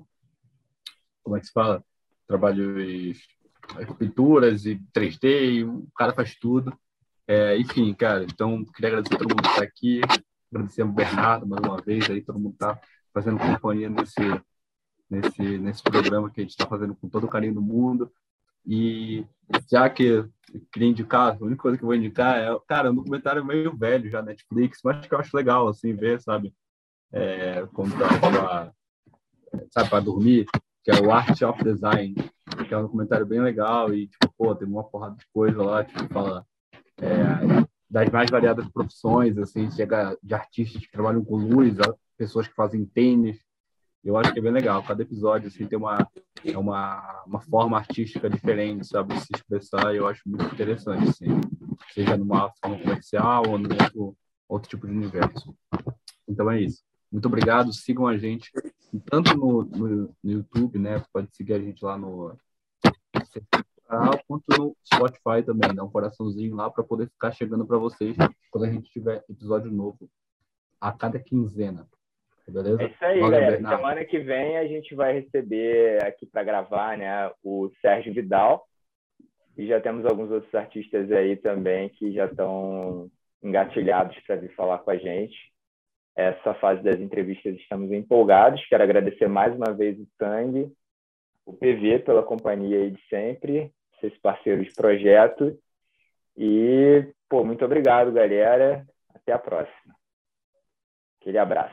Como é que se fala? Trabalhos pinturas e 3D, o cara faz tudo. É, enfim, cara, então queria agradecer a todo mundo que está aqui, agradecer ao Bernardo mais uma vez, aí todo mundo está fazendo companhia nesse, nesse, nesse programa que a gente está fazendo com todo o carinho do mundo. E já que eu queria indicar, a única coisa que eu vou indicar é, cara, um documentário meio velho já, Netflix, mas que eu acho legal, assim, ver, sabe? É, como tá pra, sabe, para dormir, que é o Art of Design, que é um documentário bem legal e, tipo, pô, tem uma porrada de coisa lá, tipo, fala é, das mais variadas profissões, assim, chega de artistas que trabalham com luz, pessoas que fazem tênis. Eu acho que é bem legal. Cada episódio, assim, tem uma, é uma, uma forma artística diferente, sabe, se expressar, eu acho muito interessante, assim, seja numa forma comercial ou num outro, outro tipo de universo. Então é isso. Muito obrigado, sigam a gente tanto no, no, no YouTube, né? Pode seguir a gente lá no quanto no Spotify também, dá um coraçãozinho lá para poder ficar chegando para vocês quando a gente tiver episódio novo a cada quinzena. Beleza? É isso aí, Valeu, galera. Bernardo. Semana que vem a gente vai receber aqui para gravar, né, o Sérgio Vidal, E já temos alguns outros artistas aí também que já estão engatilhados para vir falar com a gente. Essa fase das entrevistas estamos empolgados. Quero agradecer mais uma vez o Sangue, o PV pela companhia aí de sempre, seus parceiros de projeto. E, pô, muito obrigado, galera. Até a próxima. Aquele abraço.